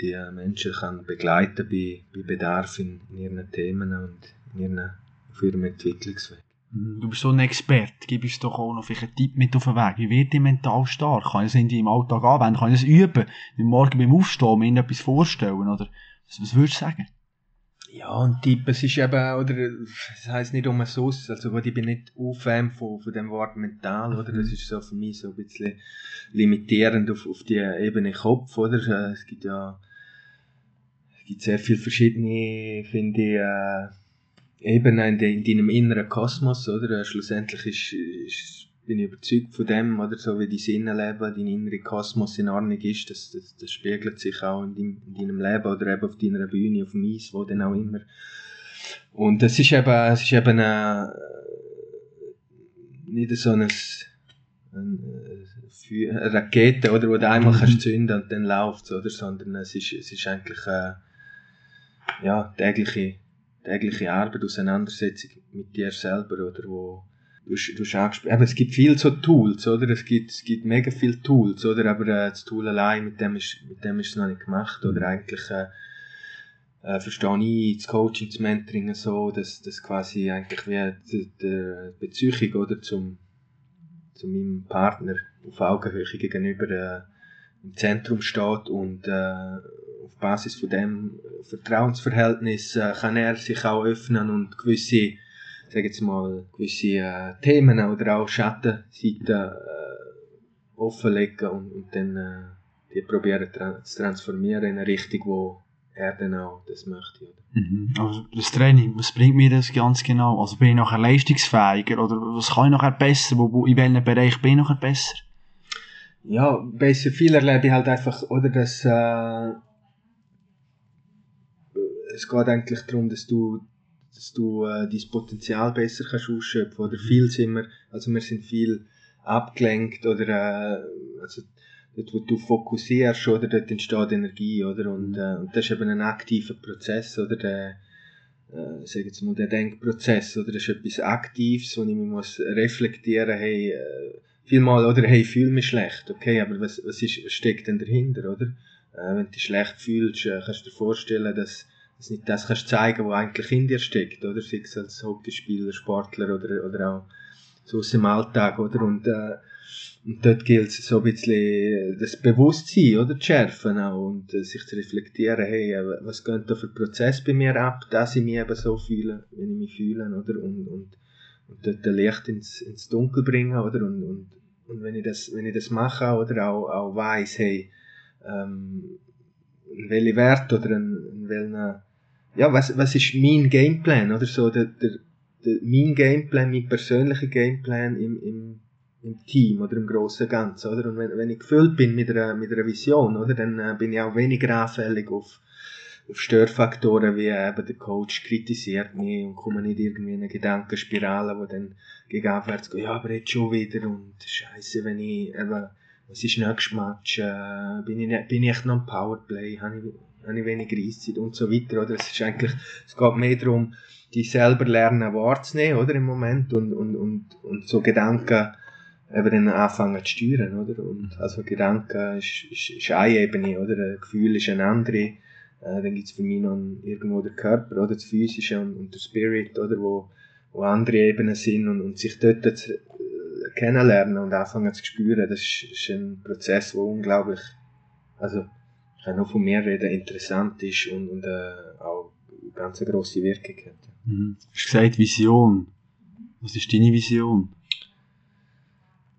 Speaker 2: die Menschen kann begleiten bei, bei Bedarf in, in ihren Themen und in ihren, auf ihrem Entwicklungsweg.
Speaker 1: Du bist so ein Experte. Gib uns doch auch noch einen Tipp mit auf den Weg. Wie wird ich mental stark? Kann ich irgendwie im Alltag anwenden? Kann ich das üben? Morgen beim Aufstehen mir etwas vorstellen? Oder was, was würdest du sagen?
Speaker 2: Ja, und Tipp, es ist eben, oder, das heisst nicht umsonst, also gut, ich bin nicht Fan von, von dem Wort mental, oder, das ist so für mich so ein bisschen limitierend auf, auf die Ebene Kopf, oder, es gibt ja, es gibt sehr viele verschiedene, finde ich, äh, Ebenen in, de, in deinem inneren Kosmos, oder, äh, schlussendlich ist, ist, bin ich überzeugt von dem, oder, so wie dein Innenleben, dein innerer Kosmos in Ordnung ist, das, das, das spiegelt sich auch in, dein, in deinem Leben, oder eben auf deiner Bühne, auf dem Eis, wo dann auch immer. Und es ist eben, es ist eben, äh, nicht so ein, eine, eine Rakete, oder, wo du einmal kannst zünden und dann läuft oder, sondern es ist, es ist eigentlich, äh, ja, tägliche, tägliche Arbeit, Auseinandersetzung mit dir selber, oder, wo, du, du schaust, aber es gibt viel so Tools, oder, es gibt, es gibt mega viele Tools, oder, aber äh, das Tool allein, mit dem ist, mit dem ist es noch nicht gemacht, oder? Eigentlich, äh, äh, verstehe ich das Coaching, das Mentoring so, dass das quasi eigentlich wie die, die Beziehung, oder, zum, zu meinem Partner auf Augenhöhe gegenüber äh, im Zentrum steht und äh, auf Basis von dem Vertrauensverhältnis äh, kann er sich auch öffnen und gewisse, sag jetzt mal, gewisse äh, Themen oder auch Schattenseiten äh, offenlegen und, und dann äh, die probieren tra zu transformieren in eine Richtung, wo er dann auch das möchte. Oder?
Speaker 1: Mhm. Also das Training, was bringt mir das ganz genau? Also bin ich nachher leistungsfähiger oder was kann ich nachher besser? Wo, wo, in welchem Bereich bin ich nachher besser?
Speaker 2: Ja, bei so viel erlebe ich halt einfach, oder, dass äh, es geht eigentlich darum, dass du dass du äh, dein Potenzial besser kannst ausschöpfen oder viel sind wir, also wir sind viel abgelenkt oder äh, also dort wo du fokussierst oder dort entsteht Energie oder? Und, äh, und das ist eben ein aktiver Prozess oder? Der äh, sag jetzt mal der Denkprozess oder? Das ist etwas Aktives wo ich mich muss reflektieren hey äh, vielmal oder? Hey ich fühle mich schlecht okay? Aber was was ist was steckt denn dahinter oder? Äh, wenn du dich schlecht fühlst äh, kannst du dir vorstellen dass dass nicht das kannst zeigen, was eigentlich in dir steckt, oder? Sei es als Hockeyspieler, Sportler oder, oder auch so aus dem Alltag, oder? Und, äh, und dort gilt es so ein bisschen das Bewusstsein, oder? Zu schärfen auch und äh, sich zu reflektieren, hey, äh, was geht da für Prozess bei mir ab, dass ich mich eben so fühle, wenn ich mich fühle, oder? Und, und, und dort Licht ins, ins Dunkel bringen, oder? Und, und, und wenn ich das, wenn ich das mache, oder auch, auch weiss, hey, ähm, welche Wert oder in welchen, ja, was, was ist mein Gameplan, oder so, der, der, der, mein Gameplan, mein persönlicher Gameplan im, im, im Team oder im grossen Ganzen, oder? Und wenn, wenn ich gefüllt bin mit einer, mit einer Vision, oder, dann äh, bin ich auch weniger anfällig auf, auf Störfaktoren wie eben der Coach kritisiert mich und komme nicht irgendwie in eine Gedankenspirale, wo dann gegen abwärts geht, ja, aber jetzt schon wieder und Scheiße, wenn ich eben was ist nächstes Match, äh, bin, ich, bin ich echt noch im Powerplay, habe ich, habe ich weniger Eiszeit und so weiter, oder? Es ist eigentlich, es geht mehr darum, die selber lernen wahrzunehmen, oder, im Moment, und, und, und, und so Gedanken eben dann anfangen zu steuern, oder? Und, also Gedanken ist, ist, ist eine Ebene, oder? Ein Gefühl ist eine andere, äh, dann gibt es für mich noch irgendwo den Körper, oder? Das Physische und, und der Spirit, oder? Wo, wo andere Ebenen sind und, und sich dort zu, kennenlernen und anfangen zu spüren, das ist, ist ein Prozess, der unglaublich, also ich kann nur von mir reden, interessant ist und, und äh, auch eine ganz grosse Wirkung hat.
Speaker 1: Mhm. Du hast gesagt Vision. Was ist deine Vision?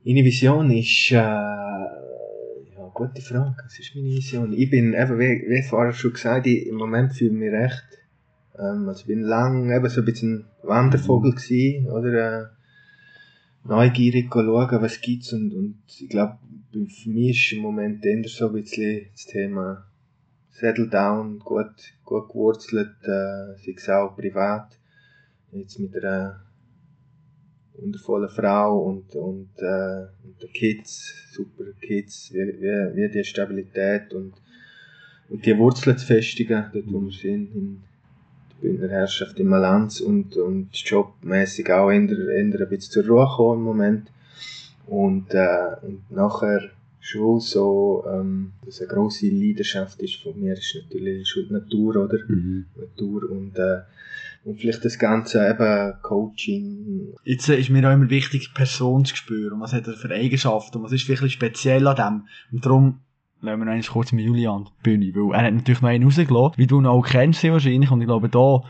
Speaker 2: Meine Vision ist, äh, ja, gute Frage, was ist meine Vision? Ich bin, eben, wie, wie vorher schon gesagt, ich, im Moment fühle ich mich recht, ähm, also ich bin lang eben so ein bisschen ein Wandervogel gewesen, oder, äh, neugierig schauen, was gibt's und, und ich glaube, für mich ist im Moment eher so ein bisschen das Thema Settle Down, gut, gut gewurzelt, äh, sei es auch privat, jetzt mit einer wundervollen Frau und, und, äh, und den Kids, super Kids, wie, wie, wie die Stabilität und, und die Wurzeln zu festigen, dort wo wir sind, in, Bündner Herrschaft in Malanz und, und jobmäßig auch eher, eher ein bisschen zur Ruhe gekommen im Moment. Und, äh, und nachher schon so, ähm, dass eine grosse Leidenschaft ist von mir, ist natürlich schon die Natur, oder?
Speaker 1: Mhm.
Speaker 2: Natur und, äh, und vielleicht das Ganze eben Coaching.
Speaker 1: Jetzt äh, ist mir auch immer wichtig, die Person zu spüren. Was hat er für Eigenschaften? Was ist wirklich speziell an dem? Und darum lassen wir noch einmal kurz mit Julian die Bühne, weil er hat natürlich noch einen rausgelassen, wie du ihn auch kennst wahrscheinlich, und ich glaube, da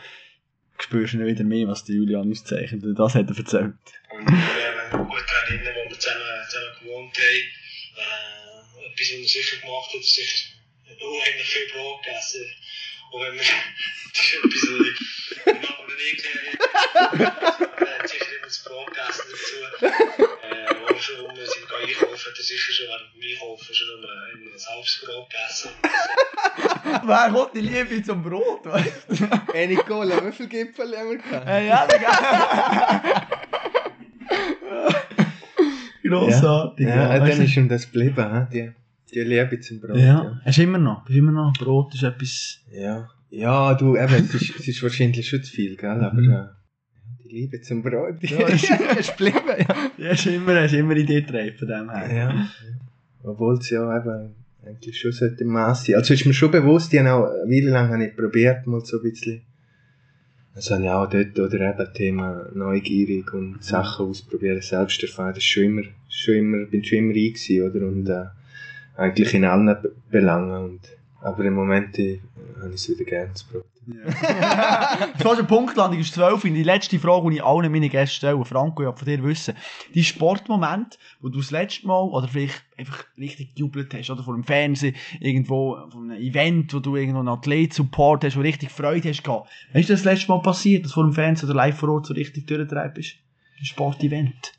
Speaker 1: spürst du wieder mehr, was der Julian uns zeichnet, und das hat er erzählt.
Speaker 5: Und wir haben gut daran erinnern, wo wir zusammen, zusammen gewohnt haben, äh, etwas, was er sicher gemacht hat, unheimlich viel Brot gegessen. Und wenn wir, das ist etwas, was ich, ich er sicher immer gegessen schon rum sind, gehen einkaufen, er sicher schon während dem Einkaufen schon ein, halbes Brot gegessen.
Speaker 1: Wer hat die Liebe zum Brot, weißt du?
Speaker 2: Hey Nicola, wie viele Gipfel haben wir gehabt?
Speaker 1: Äh, ja, Grossartig.
Speaker 2: Ja, ja,
Speaker 1: weißt
Speaker 2: dann ist ihm das geblieben, die, die Liebe zum Brot.
Speaker 1: Ja, hast du immer noch. Immer noch. Brot ist etwas.
Speaker 2: Ja, ja du, eben, es ist, es ist wahrscheinlich schon zu viel, gell? aber
Speaker 1: Mhm.
Speaker 2: äh, Liebe zum Brot,
Speaker 1: Ja, ist-
Speaker 2: ist geblieben, ja.
Speaker 1: Ja, hast immer, hast immer in dir getragen von dem her.
Speaker 2: ja. Obwohl es ja eben eigentlich schon sollte im Maß sein. Also ist mir schon bewusst, ich habe auch eine Weile lang habe ich probiert, mal so ein bisschen. Also habe ich auch dort, oder eben Thema neugierig und Sachen ausprobieren, selbst erfahren, das ist schon immer, schon immer, bin schon immer ich gewesen, oder? Und, äh, eigentlich in allen Be- Belangen und Aber im Moment äh, habe ich es wieder gerne zu Brot.
Speaker 1: Das war eine Punktlandung, ist 12. Und die letzte Frage, die ich allen meinen Gästen stelle, Franco, ich von dir wissen, die Sportmoment, wo du das letzte Mal, oder vielleicht einfach richtig gejubelt hast, oder vor dem Fernsehen, irgendwo, von einem Event, wo du irgendwo einen Athlet-Support hast, wo richtig Freude hast gehabt. Wann ist das, das letzte Mal passiert, dass vor dem Fernsehen oder live vor Ort so richtig durchtreibt bist? Ein Sportevent.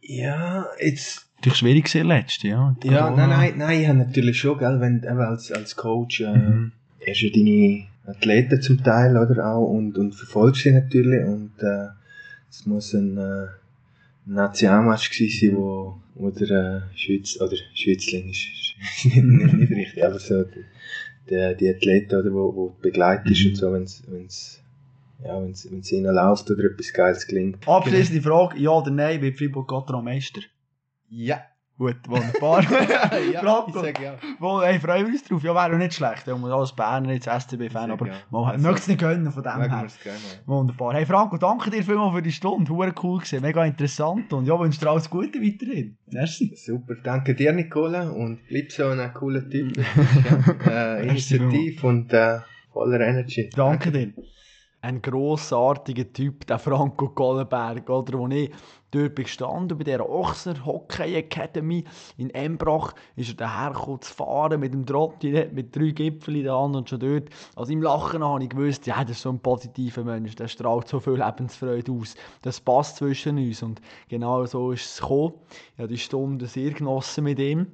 Speaker 2: Ja, jetzt...
Speaker 1: Natürlich schwierig gewesen, letzte, ja.
Speaker 2: Ja, nein, nein, nein, ich habe natürlich schon, gell, wenn eben als, als Coach äh,
Speaker 1: Mhm.
Speaker 2: hast du deine Athleten zum Teil, oder auch, und, und verfolgst sie natürlich, und äh, es muss ein, äh, Nationalmatch gewesen sein, wo, wo der äh, Schweiz, oder Schweizling ist, ist nicht, nicht, nicht richtig, aber so, die, die Athleten, oder, wo, wo du begleitest und so, wenn's, wenn's, ja, wenn's, wenn's ihnen läuft oder etwas Geiles gelingt.
Speaker 1: Abschließende Frage, ja oder nein, wird Fribourg Gotteron Meister?
Speaker 2: Ja.
Speaker 1: Gut, wunderbar. Franco.
Speaker 2: sage ja.
Speaker 1: Wo, hey, freuen wir uns drauf. Ja, wäre auch nicht schlecht. Ja, man als Berner, jetzt SCB-Fan, aber
Speaker 2: gerne.
Speaker 1: man
Speaker 2: Also,
Speaker 1: möchte es nicht gönnen von dem her. Wunderbar. Hey Franco, danke dir vielmals für die Stunde. Hure cool gewesen, mega interessant und ja, wünsche dir alles Gute weiterhin. Merci.
Speaker 2: Super, danke dir Nicola und bleib so ein cooler Typ. äh, Initiativ und äh, voller Energy.
Speaker 1: Danke dir. Ein grossartiger Typ, der Franco Gollenberg, oder? Wo ich dort bin gestanden, bei dieser Ochser Hockey Academy in Embrach, ist er dahergekommen zu fahren mit dem Trottinett, mit drei Gipfeln in der Hand und schon dort. Also im Lachen habe ich gewusst, ja, das ist so ein positiver Mensch, der strahlt so viel Lebensfreude aus. Das passt zwischen uns und genau so ist es gekommen. Ich habe die Stunde sehr genossen mit ihm.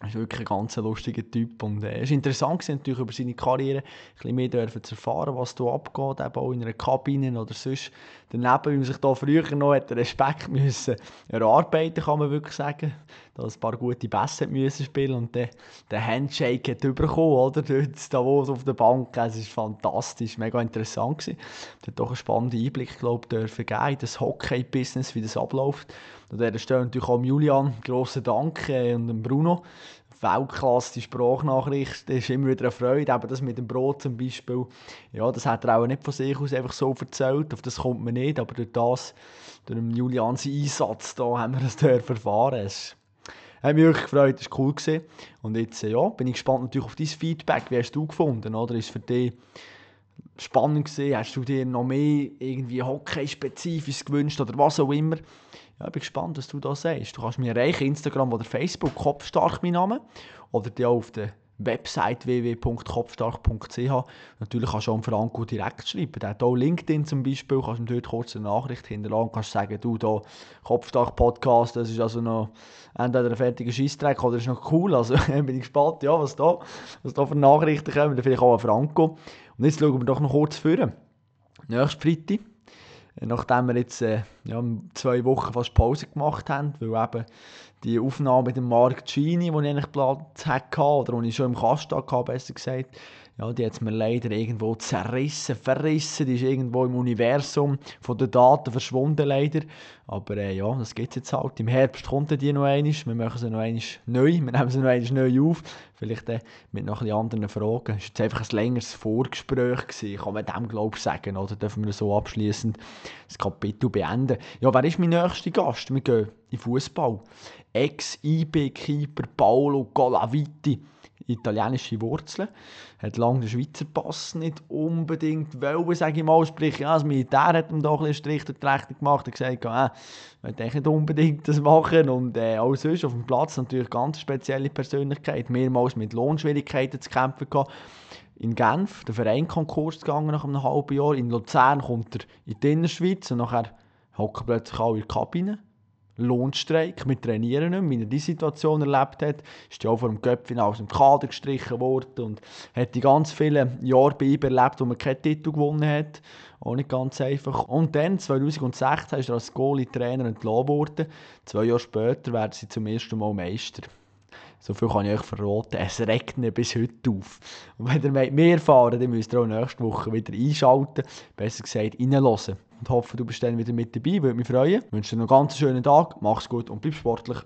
Speaker 1: Er ist wirklich ein ganz lustiger Typ und äh, es war interessant gewesen, natürlich über seine Karriere ein bisschen mehr zu erfahren, was da abgeht, eben auch in einer Kabine oder sonst. Daneben, wie man sich da früher noch hat, Respekt müssen erarbeiten, kann man wirklich sagen, da ein paar gute Pässe hat müssen spielen und der, der Handshake hat bekommen, oder? Dort Davos auf der Bank, es ist fantastisch, mega interessant gewesen. Es hat doch einen spannenden Einblick, glaube dürfen geben in das Hockey-Business, wie das abläuft. An dieser Stelle natürlich auch Julian, grossen Dank äh, und Bruno. Weltklasse die Sprachnachricht, das ist immer wieder eine Freude, eben das mit dem Brot zum Beispiel, ja, das hat er auch nicht von sich aus einfach so erzählt, auf das kommt man nicht, aber durch das, durch den Julian seinen Einsatz, da haben wir das erfahren, es hat mich wirklich gefreut, das war cool gewesen. und jetzt, äh, ja, bin ich gespannt natürlich auf dein Feedback, wie hast du gefunden, oder, ist für dich spannend gewesen, hast du dir noch mehr irgendwie Hockey-spezifisch gewünscht oder was auch immer, ja, ich bin gespannt, was du da sagst. Du kannst mir erreichen, Instagram oder Facebook, Kopfstark mein Name. Oder dir auf der Website www.kopfstark.ch. Natürlich kannst du auch an Franco direkt schreiben. Der hat auch LinkedIn zum Beispiel, kannst du ihm dort kurz eine Nachricht hinterlassen, kannst sagen, du da, Kopfstark Podcast, das ist also noch entweder ein fertiger Scheissdreck oder ist noch cool. Also bin ich gespannt, ja, was da, was da für Nachrichten kommen. Vielleicht auch an Franco. Und jetzt schauen wir doch noch kurz vor. Nächstes Freitag nachdem wir jetzt äh, ja, zwei Wochen fast Pause gemacht haben, weil eben die Aufnahme mit dem Mark Gini, die ich eigentlich Platz hatte, oder die ich schon im Kasten hatte, besser gesagt, ja, die hat mir leider irgendwo zerrissen, verrissen, die ist irgendwo im Universum von den Daten verschwunden leider, aber äh, ja, das es jetzt halt, im Herbst kommt die noch einmal, wir machen sie noch einmal neu, wir nehmen sie noch einmal neu auf, vielleicht äh, mit noch ein anderen Fragen, es war jetzt einfach ein längeres Vorgespräch gewesen, kann man dem glaube ich sagen, oder? Dürfen wir so abschließend das Kapitel beenden. Ja, wer ist mein nächster Gast? Wir gehen in Fußball. Ex-IB-Keeper Paolo Galaviti, italienische Wurzeln, hat lange den Schweizer Pass nicht unbedingt wollen, sage ich mal, sprich, ja, das Militär hat ihm da ein bisschen Strich die gemacht, hat gesagt, ja, ich will nicht unbedingt das machen. Und äh, auch sonst auf dem Platz natürlich ganz spezielle Persönlichkeit, mehrmals mit Lohnschwierigkeiten zu kämpfen gehabt. In Genf, der Verein Konkurs gegangen nach einem halben Jahr, in Luzern kommt er in die Innerschweiz und nachher hocken plötzlich alle in der Kabine. Lohnstreik, wir trainieren nicht mehr. Wie er diese Situation erlebt hat, ist ja auch vor dem Köpfchen aus dem Kader gestrichen worden und hat die ganz vielen Jahre bei ihm erlebt, wo man keinen Titel gewonnen hat. Auch nicht ganz einfach. Und dann, 2016, ist er als Goalie-Trainer entlassen worden. Zwei Jahre später werden sie zum ersten Mal Meister. So viel kann ich euch verraten. Es regnet bis heute auf. Und wenn ihr mehr erfahren dann müsst ihr auch nächste Woche wieder einschalten. Besser gesagt, reinhören. Und hoffe, du bist dann wieder mit dabei. Würde mich freuen. Ich wünsche dir noch einen ganz schönen Tag. Mach's gut und bleib sportlich.